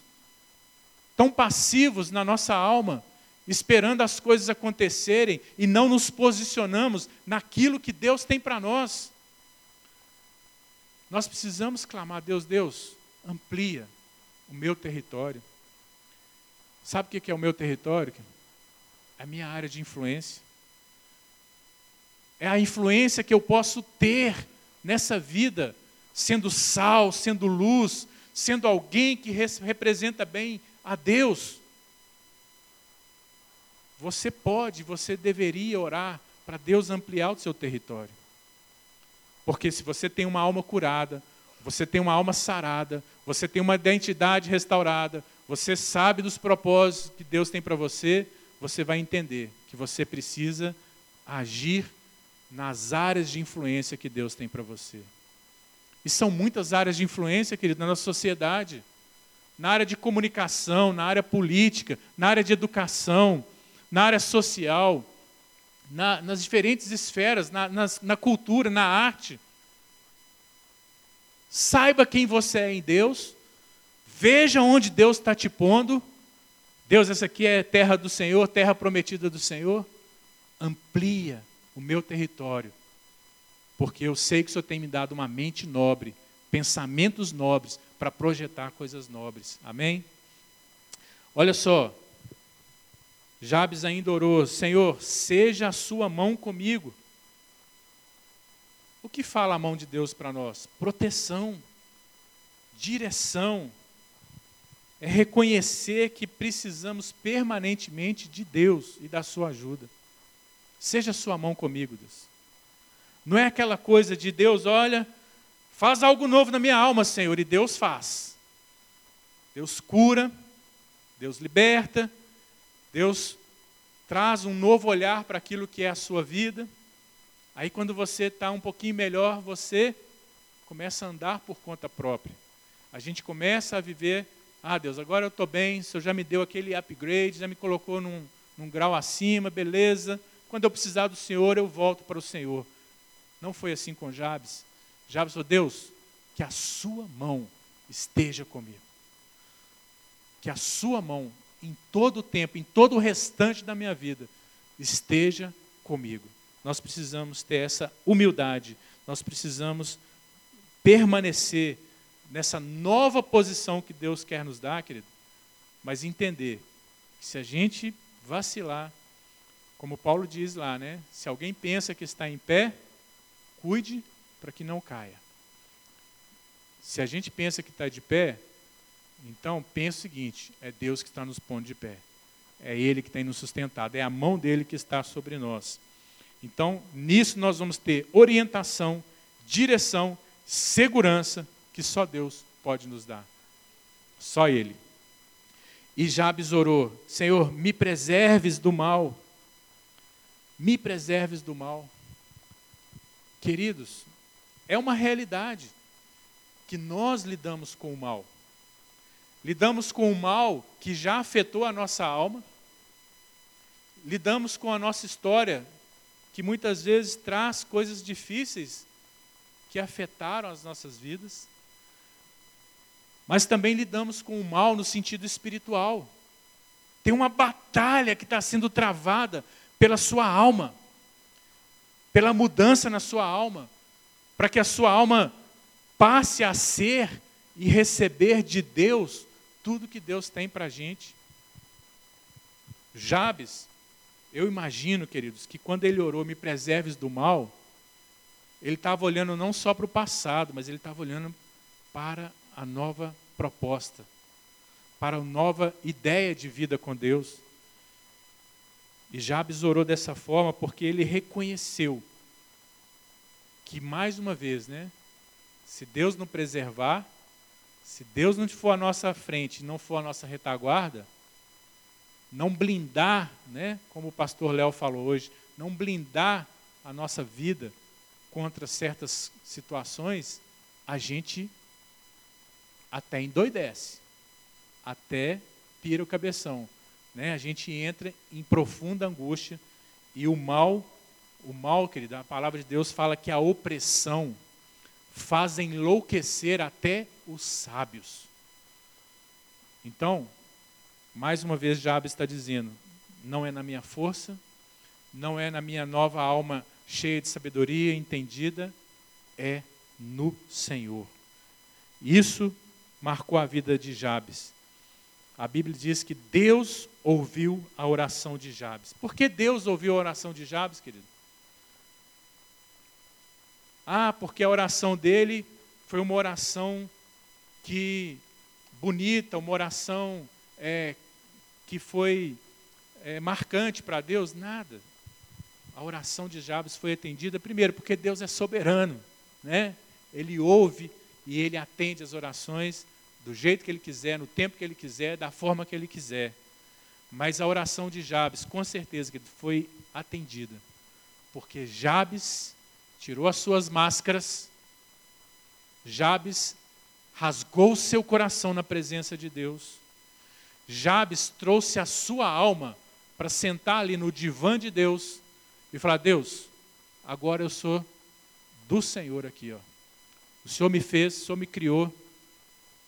tão passivos na nossa alma, esperando as coisas acontecerem e não nos posicionamos naquilo que Deus tem para nós. Nós precisamos clamar, Deus, Deus, amplia o meu território. Sabe o que é o meu território? É a minha área de influência. É a influência que eu posso ter nessa vida, sendo sal, sendo luz, sendo alguém que representa bem a Deus. Você pode, você deveria orar para Deus ampliar o seu território. Porque se você tem uma alma curada, você tem uma alma sarada, você tem uma identidade restaurada, você sabe dos propósitos que Deus tem para você, você vai entender que você precisa agir nas áreas de influência que Deus tem para você. E são muitas áreas de influência, querido, na nossa sociedade. Na área de comunicação, na área política, na área de educação, na área social, na, nas diferentes esferas, na, nas, na cultura, na arte. Saiba quem você é em Deus, veja onde Deus está te pondo. Deus, essa aqui é terra do Senhor, terra prometida do Senhor. Amplia o meu território, porque eu sei que o Senhor tem me dado uma mente nobre, pensamentos nobres, para projetar coisas nobres. Amém? Olha só, Jabes ainda orou: Senhor, seja a sua mão comigo. O que fala a mão de Deus para nós? Proteção, direção. É reconhecer que precisamos permanentemente de Deus e da sua ajuda. Seja a sua mão comigo, Deus. Não é aquela coisa de Deus, olha, faz algo novo na minha alma, Senhor, e Deus faz. Deus cura, Deus liberta, Deus traz um novo olhar para aquilo que é a sua vida. Aí, quando você está um pouquinho melhor, você começa a andar por conta própria. A gente começa a viver: ah, Deus, agora eu estou bem, o Senhor já me deu aquele upgrade, já me colocou num, num grau acima, beleza. Quando eu precisar do Senhor, eu volto para o Senhor. Não foi assim com Jabes. Jabes falou: Deus, que a sua mão esteja comigo. Que a sua mão em todo o tempo, em todo o restante da minha vida, esteja comigo. Nós precisamos ter essa humildade, nós precisamos permanecer nessa nova posição que Deus quer nos dar, querido, mas entender que se a gente vacilar, como Paulo diz lá, né? Se alguém pensa que está em pé, cuide para que não caia. Se a gente pensa que está de pé, então, pense o seguinte: é Deus que está nos pondo de pé. É Ele que tem nos sustentado. É a mão dele que está sobre nós. Então, nisso nós vamos ter orientação, direção, segurança que só Deus pode nos dar. Só Ele. E Jabes orou: Senhor, me preserves do mal. Me preserves do mal. Queridos, é uma realidade que nós lidamos com o mal. Lidamos com o mal que já afetou a nossa alma, lidamos com a nossa história, que muitas vezes traz coisas difíceis que afetaram as nossas vidas, mas também lidamos com o mal no sentido espiritual. Tem uma batalha que está sendo travada pela sua alma, pela mudança na sua alma, para que a sua alma passe a ser e receber de Deus tudo que Deus tem para a gente. Jabes, eu imagino, queridos, que quando ele orou, me preserves do mal, ele estava olhando não só para o passado, mas ele estava olhando para a nova proposta, para a nova ideia de vida com Deus. E Jabes orou dessa forma porque ele reconheceu que, mais uma vez, né, se Deus não preservar, se Deus não for à nossa frente, não for a nossa retaguarda, não blindar, né, como o pastor Léo falou hoje, não blindar a nossa vida contra certas situações, a gente até endoidece, até pira o cabeção. Né? A gente entra em profunda angústia e o mal, o mal, querido, a palavra de Deus fala que a opressão faz enlouquecer até os sábios. Então, mais uma vez, Jabes está dizendo: não é na minha força, não é na minha nova alma cheia de sabedoria, entendida, é no Senhor. Isso marcou a vida de Jabes. A Bíblia diz que Deus ouviu a oração de Jabes. Por que Deus ouviu a oração de Jabes, querido? Ah, porque a oração dele foi uma oração que bonita, uma oração é, que foi é, marcante para Deus? Nada. A oração de Jabes foi atendida, primeiro, porque Deus é soberano. Né? Ele ouve e ele atende as orações do jeito que ele quiser, no tempo que ele quiser, da forma que ele quiser. Mas a oração de Jabes, com certeza, foi atendida, Porque Jabes tirou as suas máscaras, Jabes rasgou seu coração na presença de Deus. Jabes trouxe a sua alma para sentar ali no divã de Deus e falar: Deus, agora eu sou do Senhor aqui. Ó. O Senhor me fez, o Senhor me criou,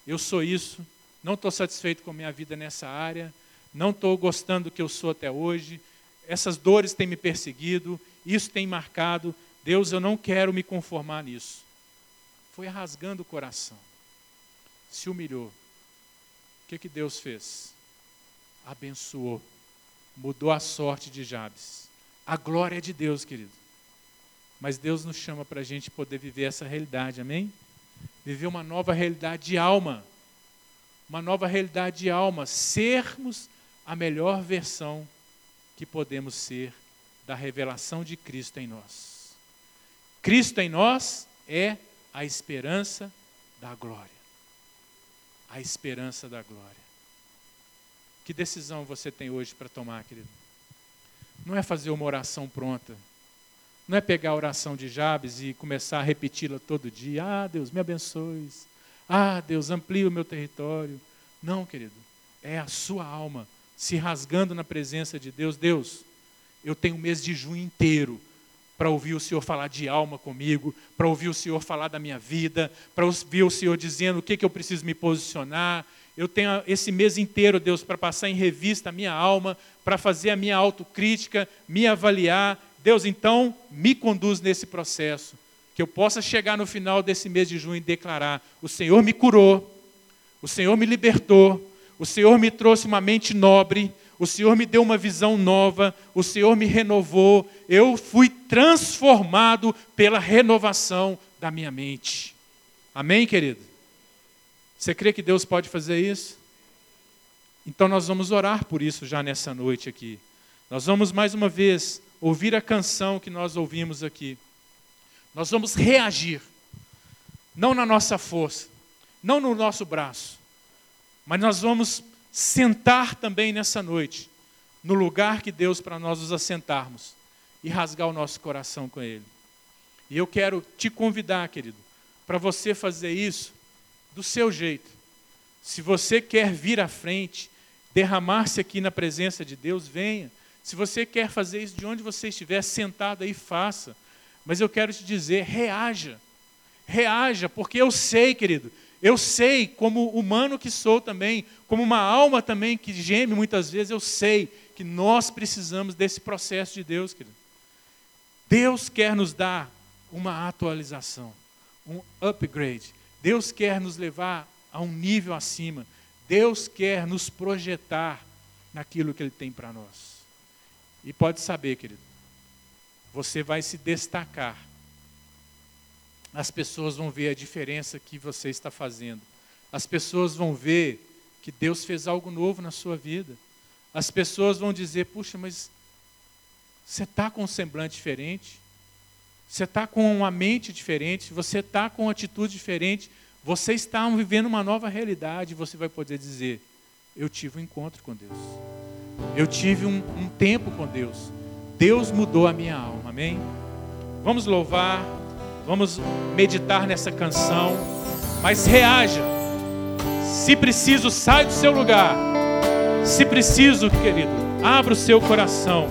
eu sou isso, não estou satisfeito com a minha vida nessa área, não estou gostando do que eu sou até hoje, essas dores têm me perseguido, isso tem marcado. Deus, eu não quero me conformar nisso. Foi rasgando o coração, se humilhou. O que, que Deus fez? Abençoou, mudou a sorte de Jabes. A glória é de Deus, querido. Mas Deus nos chama para a gente poder viver essa realidade, amém? Viver uma nova realidade de alma. Uma nova realidade de alma. Sermos a melhor versão que podemos ser da revelação de Cristo em nós. Cristo em nós é a esperança da glória. A esperança da glória. Que decisão você tem hoje para tomar, querido? Não é fazer uma oração pronta. Não é pegar a oração de Jabes e começar a repeti-la todo dia. Ah, Deus, me abençoe. Ah, Deus, amplie o meu território. Não, querido. É a sua alma se rasgando na presença de Deus. Deus, eu tenho um mês de junho inteiro para ouvir o Senhor falar de alma comigo, para ouvir o Senhor falar da minha vida, para ouvir o Senhor dizendo o que, que eu preciso me posicionar. Eu tenho esse mês inteiro, Deus, para passar em revista a minha alma, para fazer a minha autocrítica, me avaliar. Deus, então, me conduz nesse processo, que eu possa chegar no final desse mês de junho e declarar: o Senhor me curou, o Senhor me libertou, o Senhor me trouxe uma mente nobre, o Senhor me deu uma visão nova, o Senhor me renovou, eu fui transformado pela renovação da minha mente. Amém, querido? Você crê que Deus pode fazer isso? Então nós vamos orar por isso já nessa noite aqui. Nós vamos mais uma vez ouvir a canção que nós ouvimos aqui. Nós vamos reagir, não na nossa força, não no nosso braço, mas nós vamos sentar também nessa noite, no lugar que Deus para nós nos assentarmos e rasgar o nosso coração com Ele. E eu quero te convidar, querido, para você fazer isso do seu jeito. Se você quer vir à frente, derramar-se aqui na presença de Deus, venha. Se você quer fazer isso de onde você estiver sentado aí, faça. Mas eu quero te dizer, reaja. Reaja, porque eu sei, querido, eu sei, como humano que sou também, como uma alma também que geme muitas vezes, eu sei que nós precisamos desse processo de Deus, querido. Deus quer nos dar uma atualização, um upgrade. Deus quer nos levar a um nível acima. Deus quer nos projetar naquilo que Ele tem para nós. E pode saber, querido, você vai se destacar as pessoas vão ver a diferença que você está fazendo. As pessoas vão ver que Deus fez algo novo na sua vida. As pessoas vão dizer: puxa, mas você está com um semblante diferente, você está com uma mente diferente, você está com uma atitude diferente, você está vivendo uma nova realidade. Você vai poder dizer: eu tive um encontro com Deus, eu tive um, um tempo com Deus, Deus mudou a minha alma, amém? Vamos louvar. Vamos meditar nessa canção, mas reaja. Se preciso, sai do seu lugar. Se preciso, querido, abra o seu coração.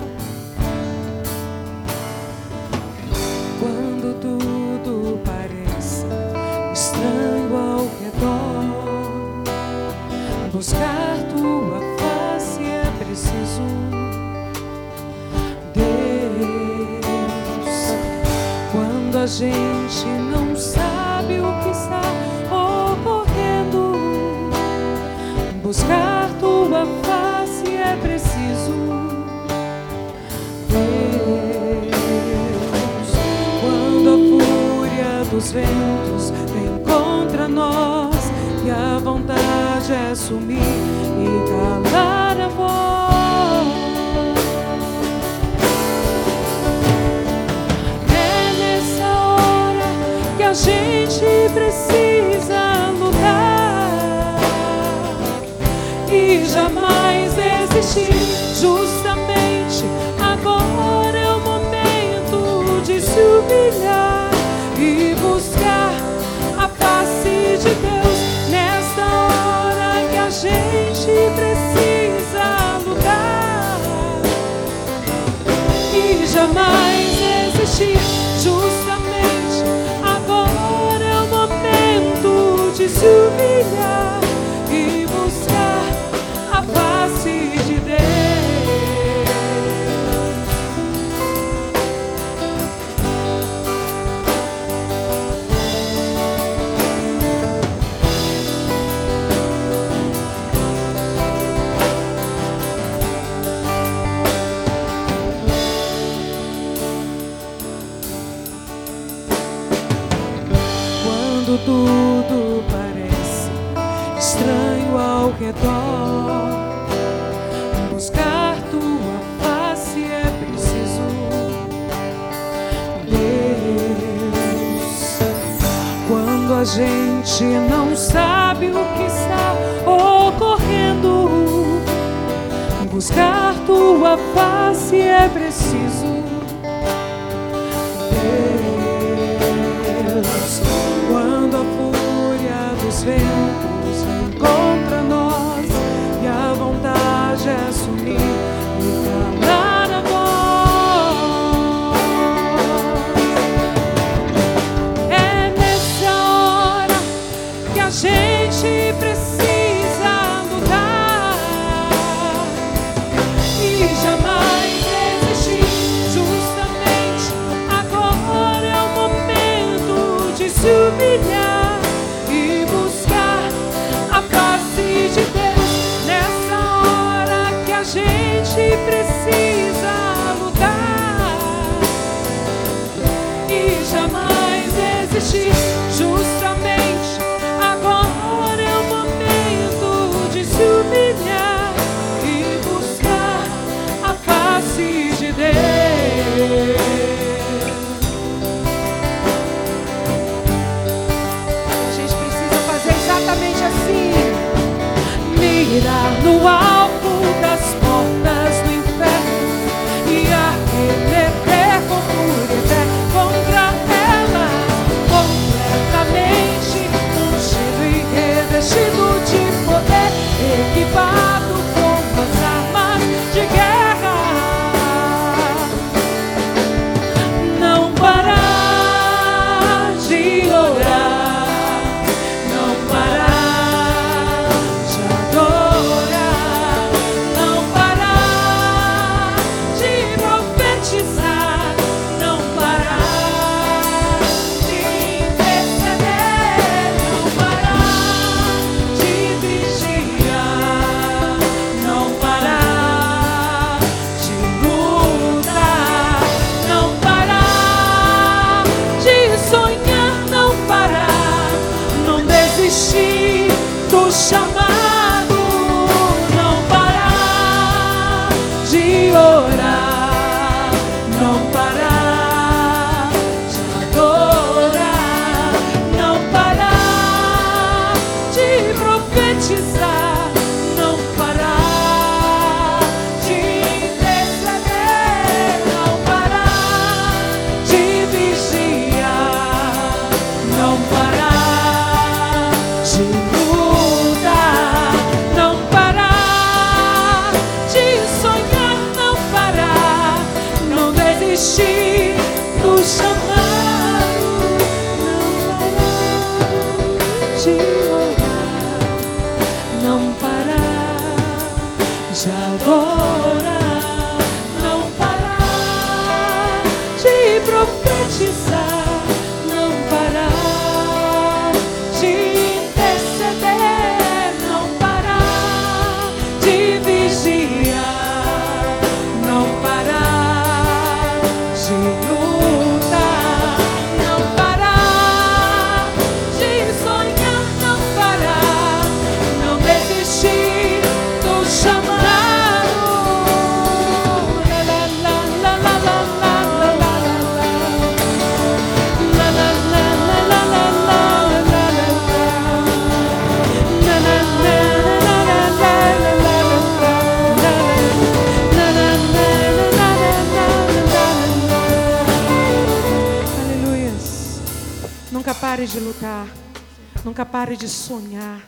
Nunca pare de sonhar.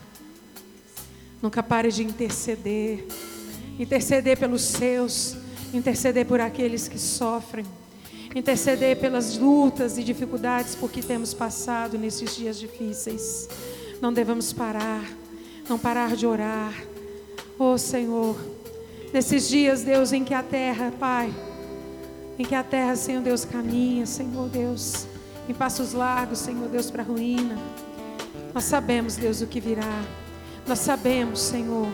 Nunca pare de interceder. Interceder pelos seus. Interceder por aqueles que sofrem. Interceder pelas lutas e dificuldades por que temos passado nesses dias difíceis. Não devemos parar. Não parar de orar. Oh Senhor. Nesses dias, Deus, em que a terra, Pai, em que a terra, Senhor Deus, caminha, Senhor Deus, em passos largos, Senhor Deus, para a ruína. Nós sabemos, Deus, o que virá. Nós sabemos, Senhor.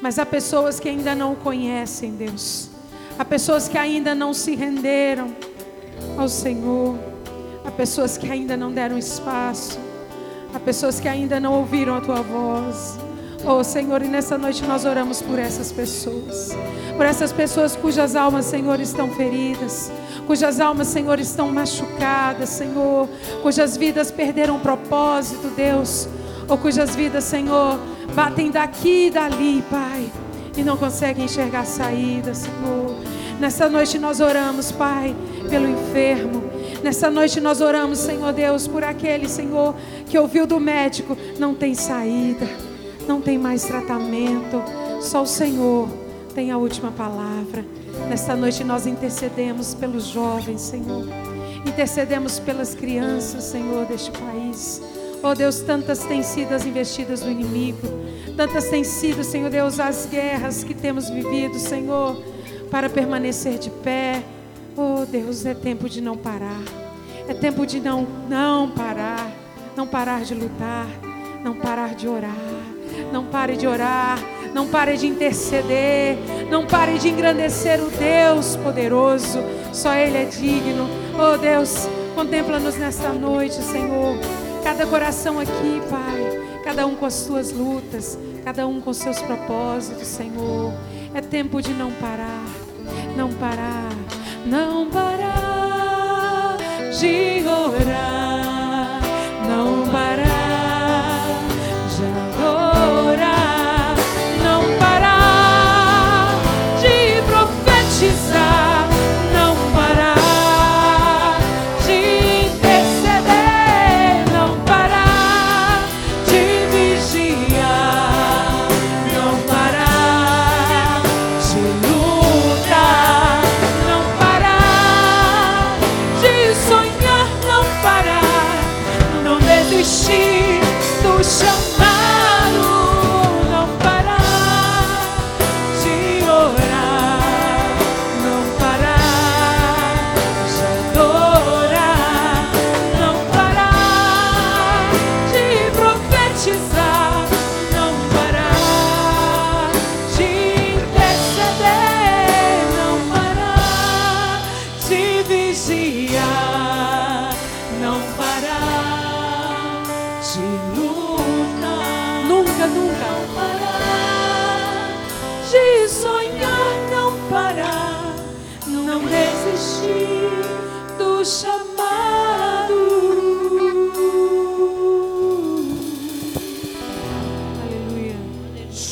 Mas há pessoas que ainda não o conhecem, Deus. Há pessoas que ainda não se renderam ao Senhor. Há pessoas que ainda não deram espaço. Há pessoas que ainda não ouviram a tua voz. Oh Senhor, e nessa noite nós oramos por essas pessoas, por essas pessoas cujas almas, Senhor, estão feridas, cujas almas, Senhor, estão machucadas, Senhor, cujas vidas perderam propósito, Deus, ou cujas vidas, Senhor, batem daqui e dali, Pai, e não conseguem enxergar saída, Senhor. Nessa noite nós oramos, Pai, pelo enfermo. Nessa noite nós oramos, Senhor Deus, por aquele, Senhor, que ouviu do médico, não tem saída não tem mais tratamento. Só o Senhor tem a última palavra. Nesta noite nós intercedemos pelos jovens, Senhor. Intercedemos pelas crianças, Senhor, deste país. Oh Deus, tantas têm sido as investidas do inimigo. Tantas têm sido, Senhor Deus, as guerras que temos vivido, Senhor, para permanecer de pé. Oh Deus, é tempo de não parar. É tempo de não não parar, não parar de lutar, não parar de orar. Não pare de orar, não pare de interceder, não pare de engrandecer o Deus poderoso, só Ele é digno. Oh Deus, contempla-nos nesta noite, Senhor. Cada coração aqui, Pai, cada um com as suas lutas, cada um com seus propósitos, Senhor. É tempo de não parar, não parar, não parar de orar,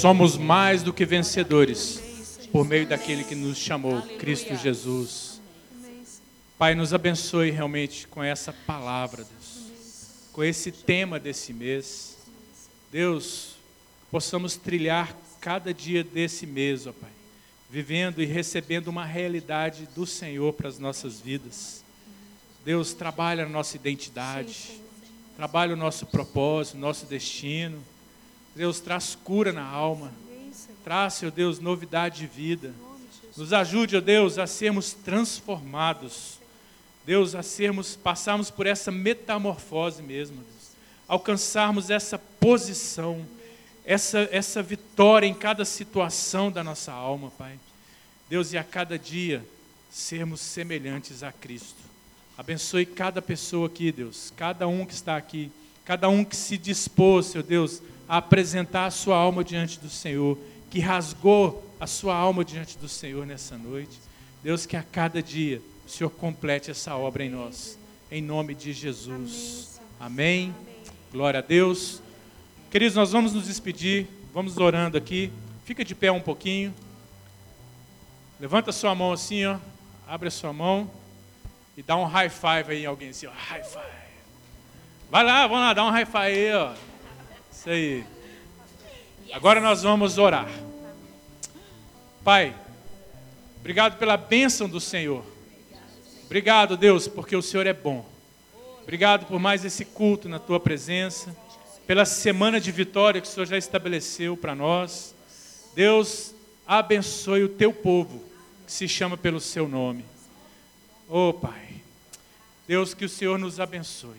Somos mais do que vencedores por meio daquele que nos chamou, Cristo Jesus. Pai, nos abençoe realmente com essa palavra, Deus, com esse tema desse mês. Deus, possamos trilhar cada dia desse mês, ó Pai, vivendo e recebendo uma realidade do Senhor para as nossas vidas. Deus, trabalha a nossa identidade, trabalha o nosso propósito, nosso destino Deus, traz cura na alma. Traz, Senhor Deus, novidade de vida. Nos ajude, ó Deus, a sermos transformados. Deus, a sermos, passarmos por essa metamorfose mesmo, Deus. Alcançarmos essa posição, essa, essa vitória em cada situação da nossa alma, Pai. Deus, e a cada dia sermos semelhantes a Cristo. Abençoe cada pessoa aqui, Deus, cada um que está aqui, cada um que se dispôs, Senhor Deus, a apresentar a sua alma diante do Senhor, que rasgou a sua alma diante do Senhor nessa noite. Deus, que a cada dia o Senhor complete essa obra em nós. Em nome de Jesus. Amém. Glória a Deus. Queridos, nós vamos nos despedir. Vamos orando aqui. Fica de pé um pouquinho. Levanta sua mão assim, ó. Abre a sua mão. E dá um high five aí em alguém assim, ó. High five. Vai lá, vamos lá, dá um high five aí, ó. Isso aí. Agora nós vamos orar. Pai, obrigado pela bênção do Senhor. Obrigado, Deus, porque o Senhor é bom. Obrigado por mais esse culto na tua presença, pela semana de vitória que o Senhor já estabeleceu para nós. Deus, abençoe o teu povo que se chama pelo seu nome. Oh, Pai. Deus, que o Senhor nos abençoe.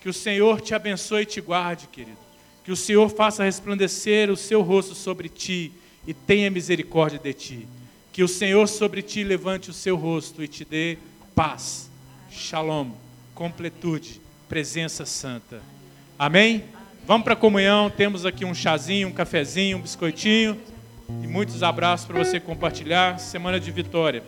Que o Senhor te abençoe e te guarde, querido. Que o Senhor faça resplandecer o seu rosto sobre ti e tenha misericórdia de ti. Que o Senhor sobre ti levante o seu rosto e te dê paz, shalom, completude, presença santa. Amém? Vamos para a comunhão. Temos aqui um chazinho, um cafezinho, um biscoitinho. E muitos abraços para você compartilhar. Semana de vitória.